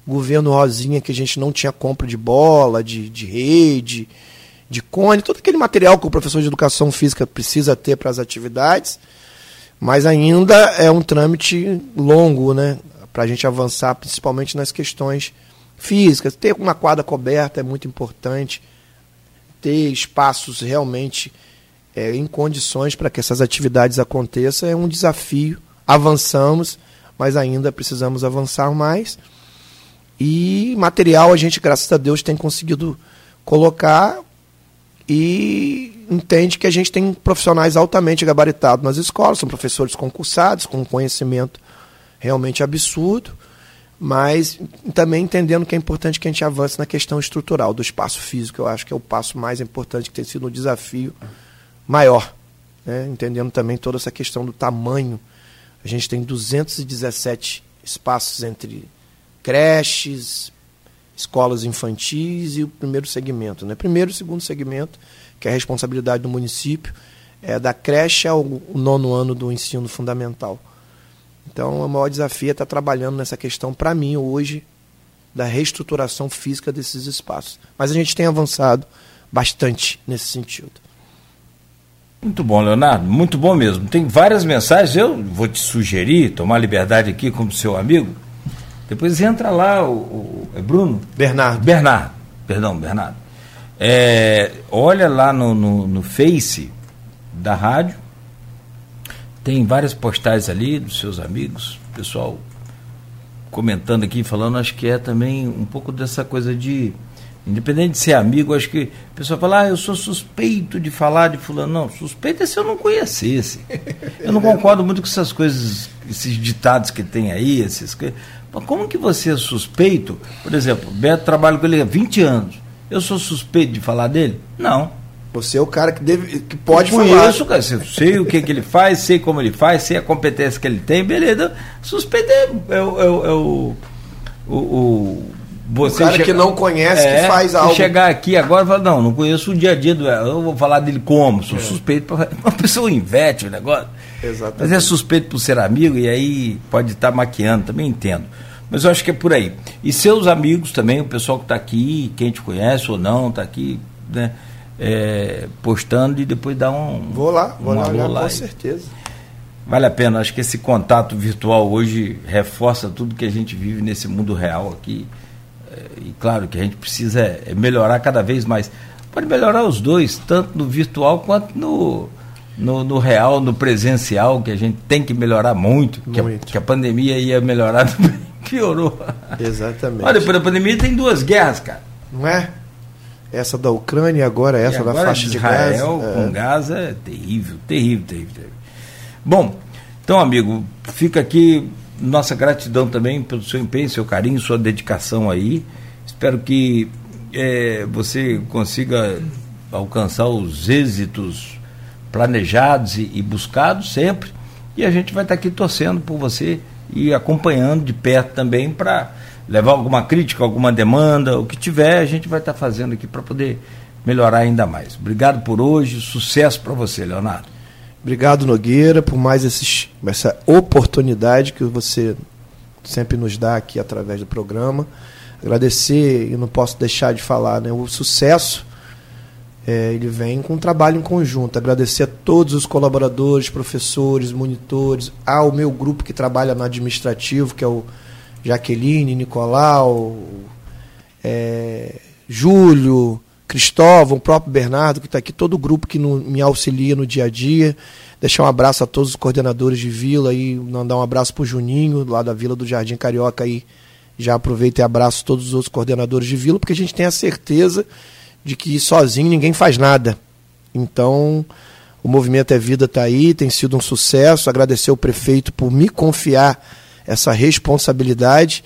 governo Rosinha, que a gente não tinha compra de bola, de, de rede, de cone, todo aquele material que o professor de educação física precisa ter para as atividades, mas ainda é um trâmite longo, né? Para a gente avançar, principalmente nas questões físicas. Ter uma quadra coberta é muito importante, ter espaços realmente é, em condições para que essas atividades aconteçam é um desafio. Avançamos, mas ainda precisamos avançar mais. E material a gente, graças a Deus, tem conseguido colocar e entende que a gente tem profissionais altamente gabaritados nas escolas, são professores concursados, com conhecimento realmente absurdo, mas também entendendo que é importante que a gente avance na questão estrutural do espaço físico, eu acho que é o passo mais importante que tem sido um desafio maior, né? entendendo também toda essa questão do tamanho. A gente tem 217 espaços entre creches, escolas infantis e o primeiro segmento. Né? Primeiro e segundo segmento, que é a responsabilidade do município, é da creche ao nono ano do ensino fundamental. Então, o maior desafio é estar trabalhando nessa questão, para mim, hoje, da reestruturação física desses espaços. Mas a gente tem avançado bastante nesse sentido. Muito bom, Leonardo, muito bom mesmo. Tem várias mensagens, eu vou te sugerir, tomar liberdade aqui como seu amigo, depois entra lá o, o é Bruno? Bernardo. Bernardo, perdão, Bernardo. É, olha lá no, no, no Face da rádio, tem várias postagens ali dos seus amigos, pessoal comentando aqui, falando, acho que é também um pouco dessa coisa de. Independente de ser amigo, acho que o pessoal fala, ah, eu sou suspeito de falar de fulano. Não, suspeito é se eu não conhecesse. Eu não concordo muito com essas coisas, esses ditados que tem aí, esses como que você é suspeito? Por exemplo, Beto trabalha com ele há 20 anos. Eu sou suspeito de falar dele? Não. Você é o cara que, deve, que pode eu conheço, falar. Cara, sei o que, que ele faz, sei como ele faz, sei a competência que ele tem, beleza. Suspeito é, é, é, é o, o, o você o cara chega, que não conhece é, que faz algo. chegar aqui agora e falar, não, não conheço o dia a dia do. Eu vou falar dele como, sou é. suspeito. Pra, uma pessoa inverte o negócio. Exatamente. Mas é suspeito por ser amigo e aí pode estar tá maquiando, também entendo. Mas eu acho que é por aí. E seus amigos também, o pessoal que está aqui, quem te conhece ou não, está aqui, né? É, postando e depois dá um. Vou lá, vou um lá, olhar, lá com certeza. Vale a pena, acho que esse contato virtual hoje reforça tudo que a gente vive nesse mundo real aqui. É, e claro que a gente precisa é melhorar cada vez mais. Pode melhorar os dois, tanto no virtual quanto no, no, no, real, no presencial, que a gente tem que melhorar muito, muito. Que, a, que, a, pandemia ia melhorar, piorou. Exatamente. Olha, depois da pandemia tem duas guerras, cara. Não é? Essa da Ucrânia agora essa agora da faixa de Israel Gaza. com é. Gaza é terrível, terrível, terrível, terrível. Bom, então, amigo, fica aqui nossa gratidão também pelo seu empenho, seu carinho, sua dedicação aí. Espero que é, você consiga alcançar os êxitos planejados e, e buscados sempre. E a gente vai estar aqui torcendo por você e acompanhando de perto também para levar alguma crítica, alguma demanda, o que tiver, a gente vai estar fazendo aqui para poder melhorar ainda mais. Obrigado por hoje, sucesso para você, Leonardo. Obrigado, Nogueira, por mais esses, essa oportunidade que você sempre nos dá aqui através do programa. Agradecer, e não posso deixar de falar, né, o sucesso é, ele vem com um trabalho em conjunto. Agradecer a todos os colaboradores, professores, monitores, ao meu grupo que trabalha no administrativo, que é o Jaqueline, Nicolau, é, Júlio, Cristóvão, o próprio Bernardo, que está aqui, todo o grupo que no, me auxilia no dia a dia. Deixar um abraço a todos os coordenadores de vila e mandar um abraço para o Juninho, lá da Vila do Jardim Carioca aí. Já aproveito e abraço todos os outros coordenadores de vila, porque a gente tem a certeza de que sozinho ninguém faz nada. Então, o Movimento é Vida está aí, tem sido um sucesso. Agradecer ao prefeito por me confiar essa responsabilidade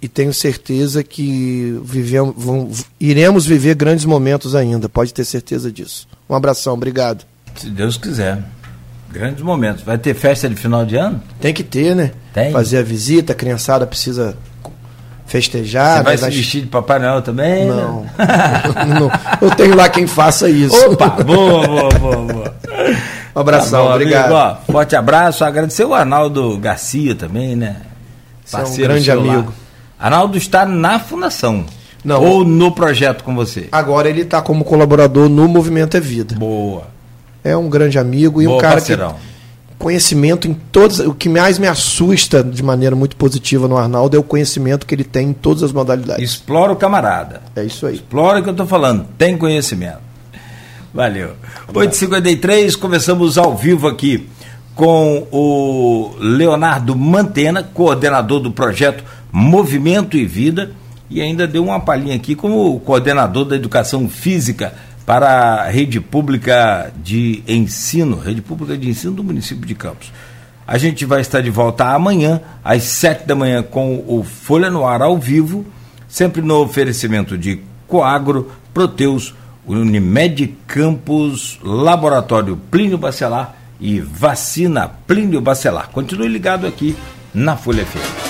e tenho certeza que vivemos, vamos, iremos viver grandes momentos ainda, pode ter certeza disso. Um abração, obrigado. Se Deus quiser. Grandes momentos. Vai ter festa de final de ano? Tem que ter, né? Tem. Fazer a visita, a criançada precisa festejar. Você vai né? se vestir de Papai Noel também? Não. não. Eu tenho lá quem faça isso. Opa, boa, boa, boa, boa. Um abração, Tá bom, obrigado. amigo, ó, forte abraço. Agradecer o Arnaldo Garcia também, né? Você é um grande seu lá. amigo. Arnaldo está na fundação. Não. Ou no projeto com você. Agora ele está como colaborador no Movimento é Vida. Boa. É um grande amigo e Boa, um cara parceirão. que conhecimento em todas. O que mais me assusta de maneira muito positiva no Arnaldo é o conhecimento que ele tem em todas as modalidades. Explora o camarada. É isso aí. Explora o que eu estou falando. Tem conhecimento. Valeu. 8h53, começamos ao vivo aqui com o Leonardo Mantena, coordenador do projeto Movimento e Vida, e ainda deu uma palhinha aqui como coordenador da educação física para a rede pública de ensino, rede pública de ensino do município de Campos. A gente vai estar de volta amanhã, às sete da manhã, com o Folha no Ar ao vivo, sempre no oferecimento de Coagro, Proteus, Unimed Campos, Laboratório Plínio Bacelar e Vacina Plínio Bacelar. Continue ligado aqui na Folha FM.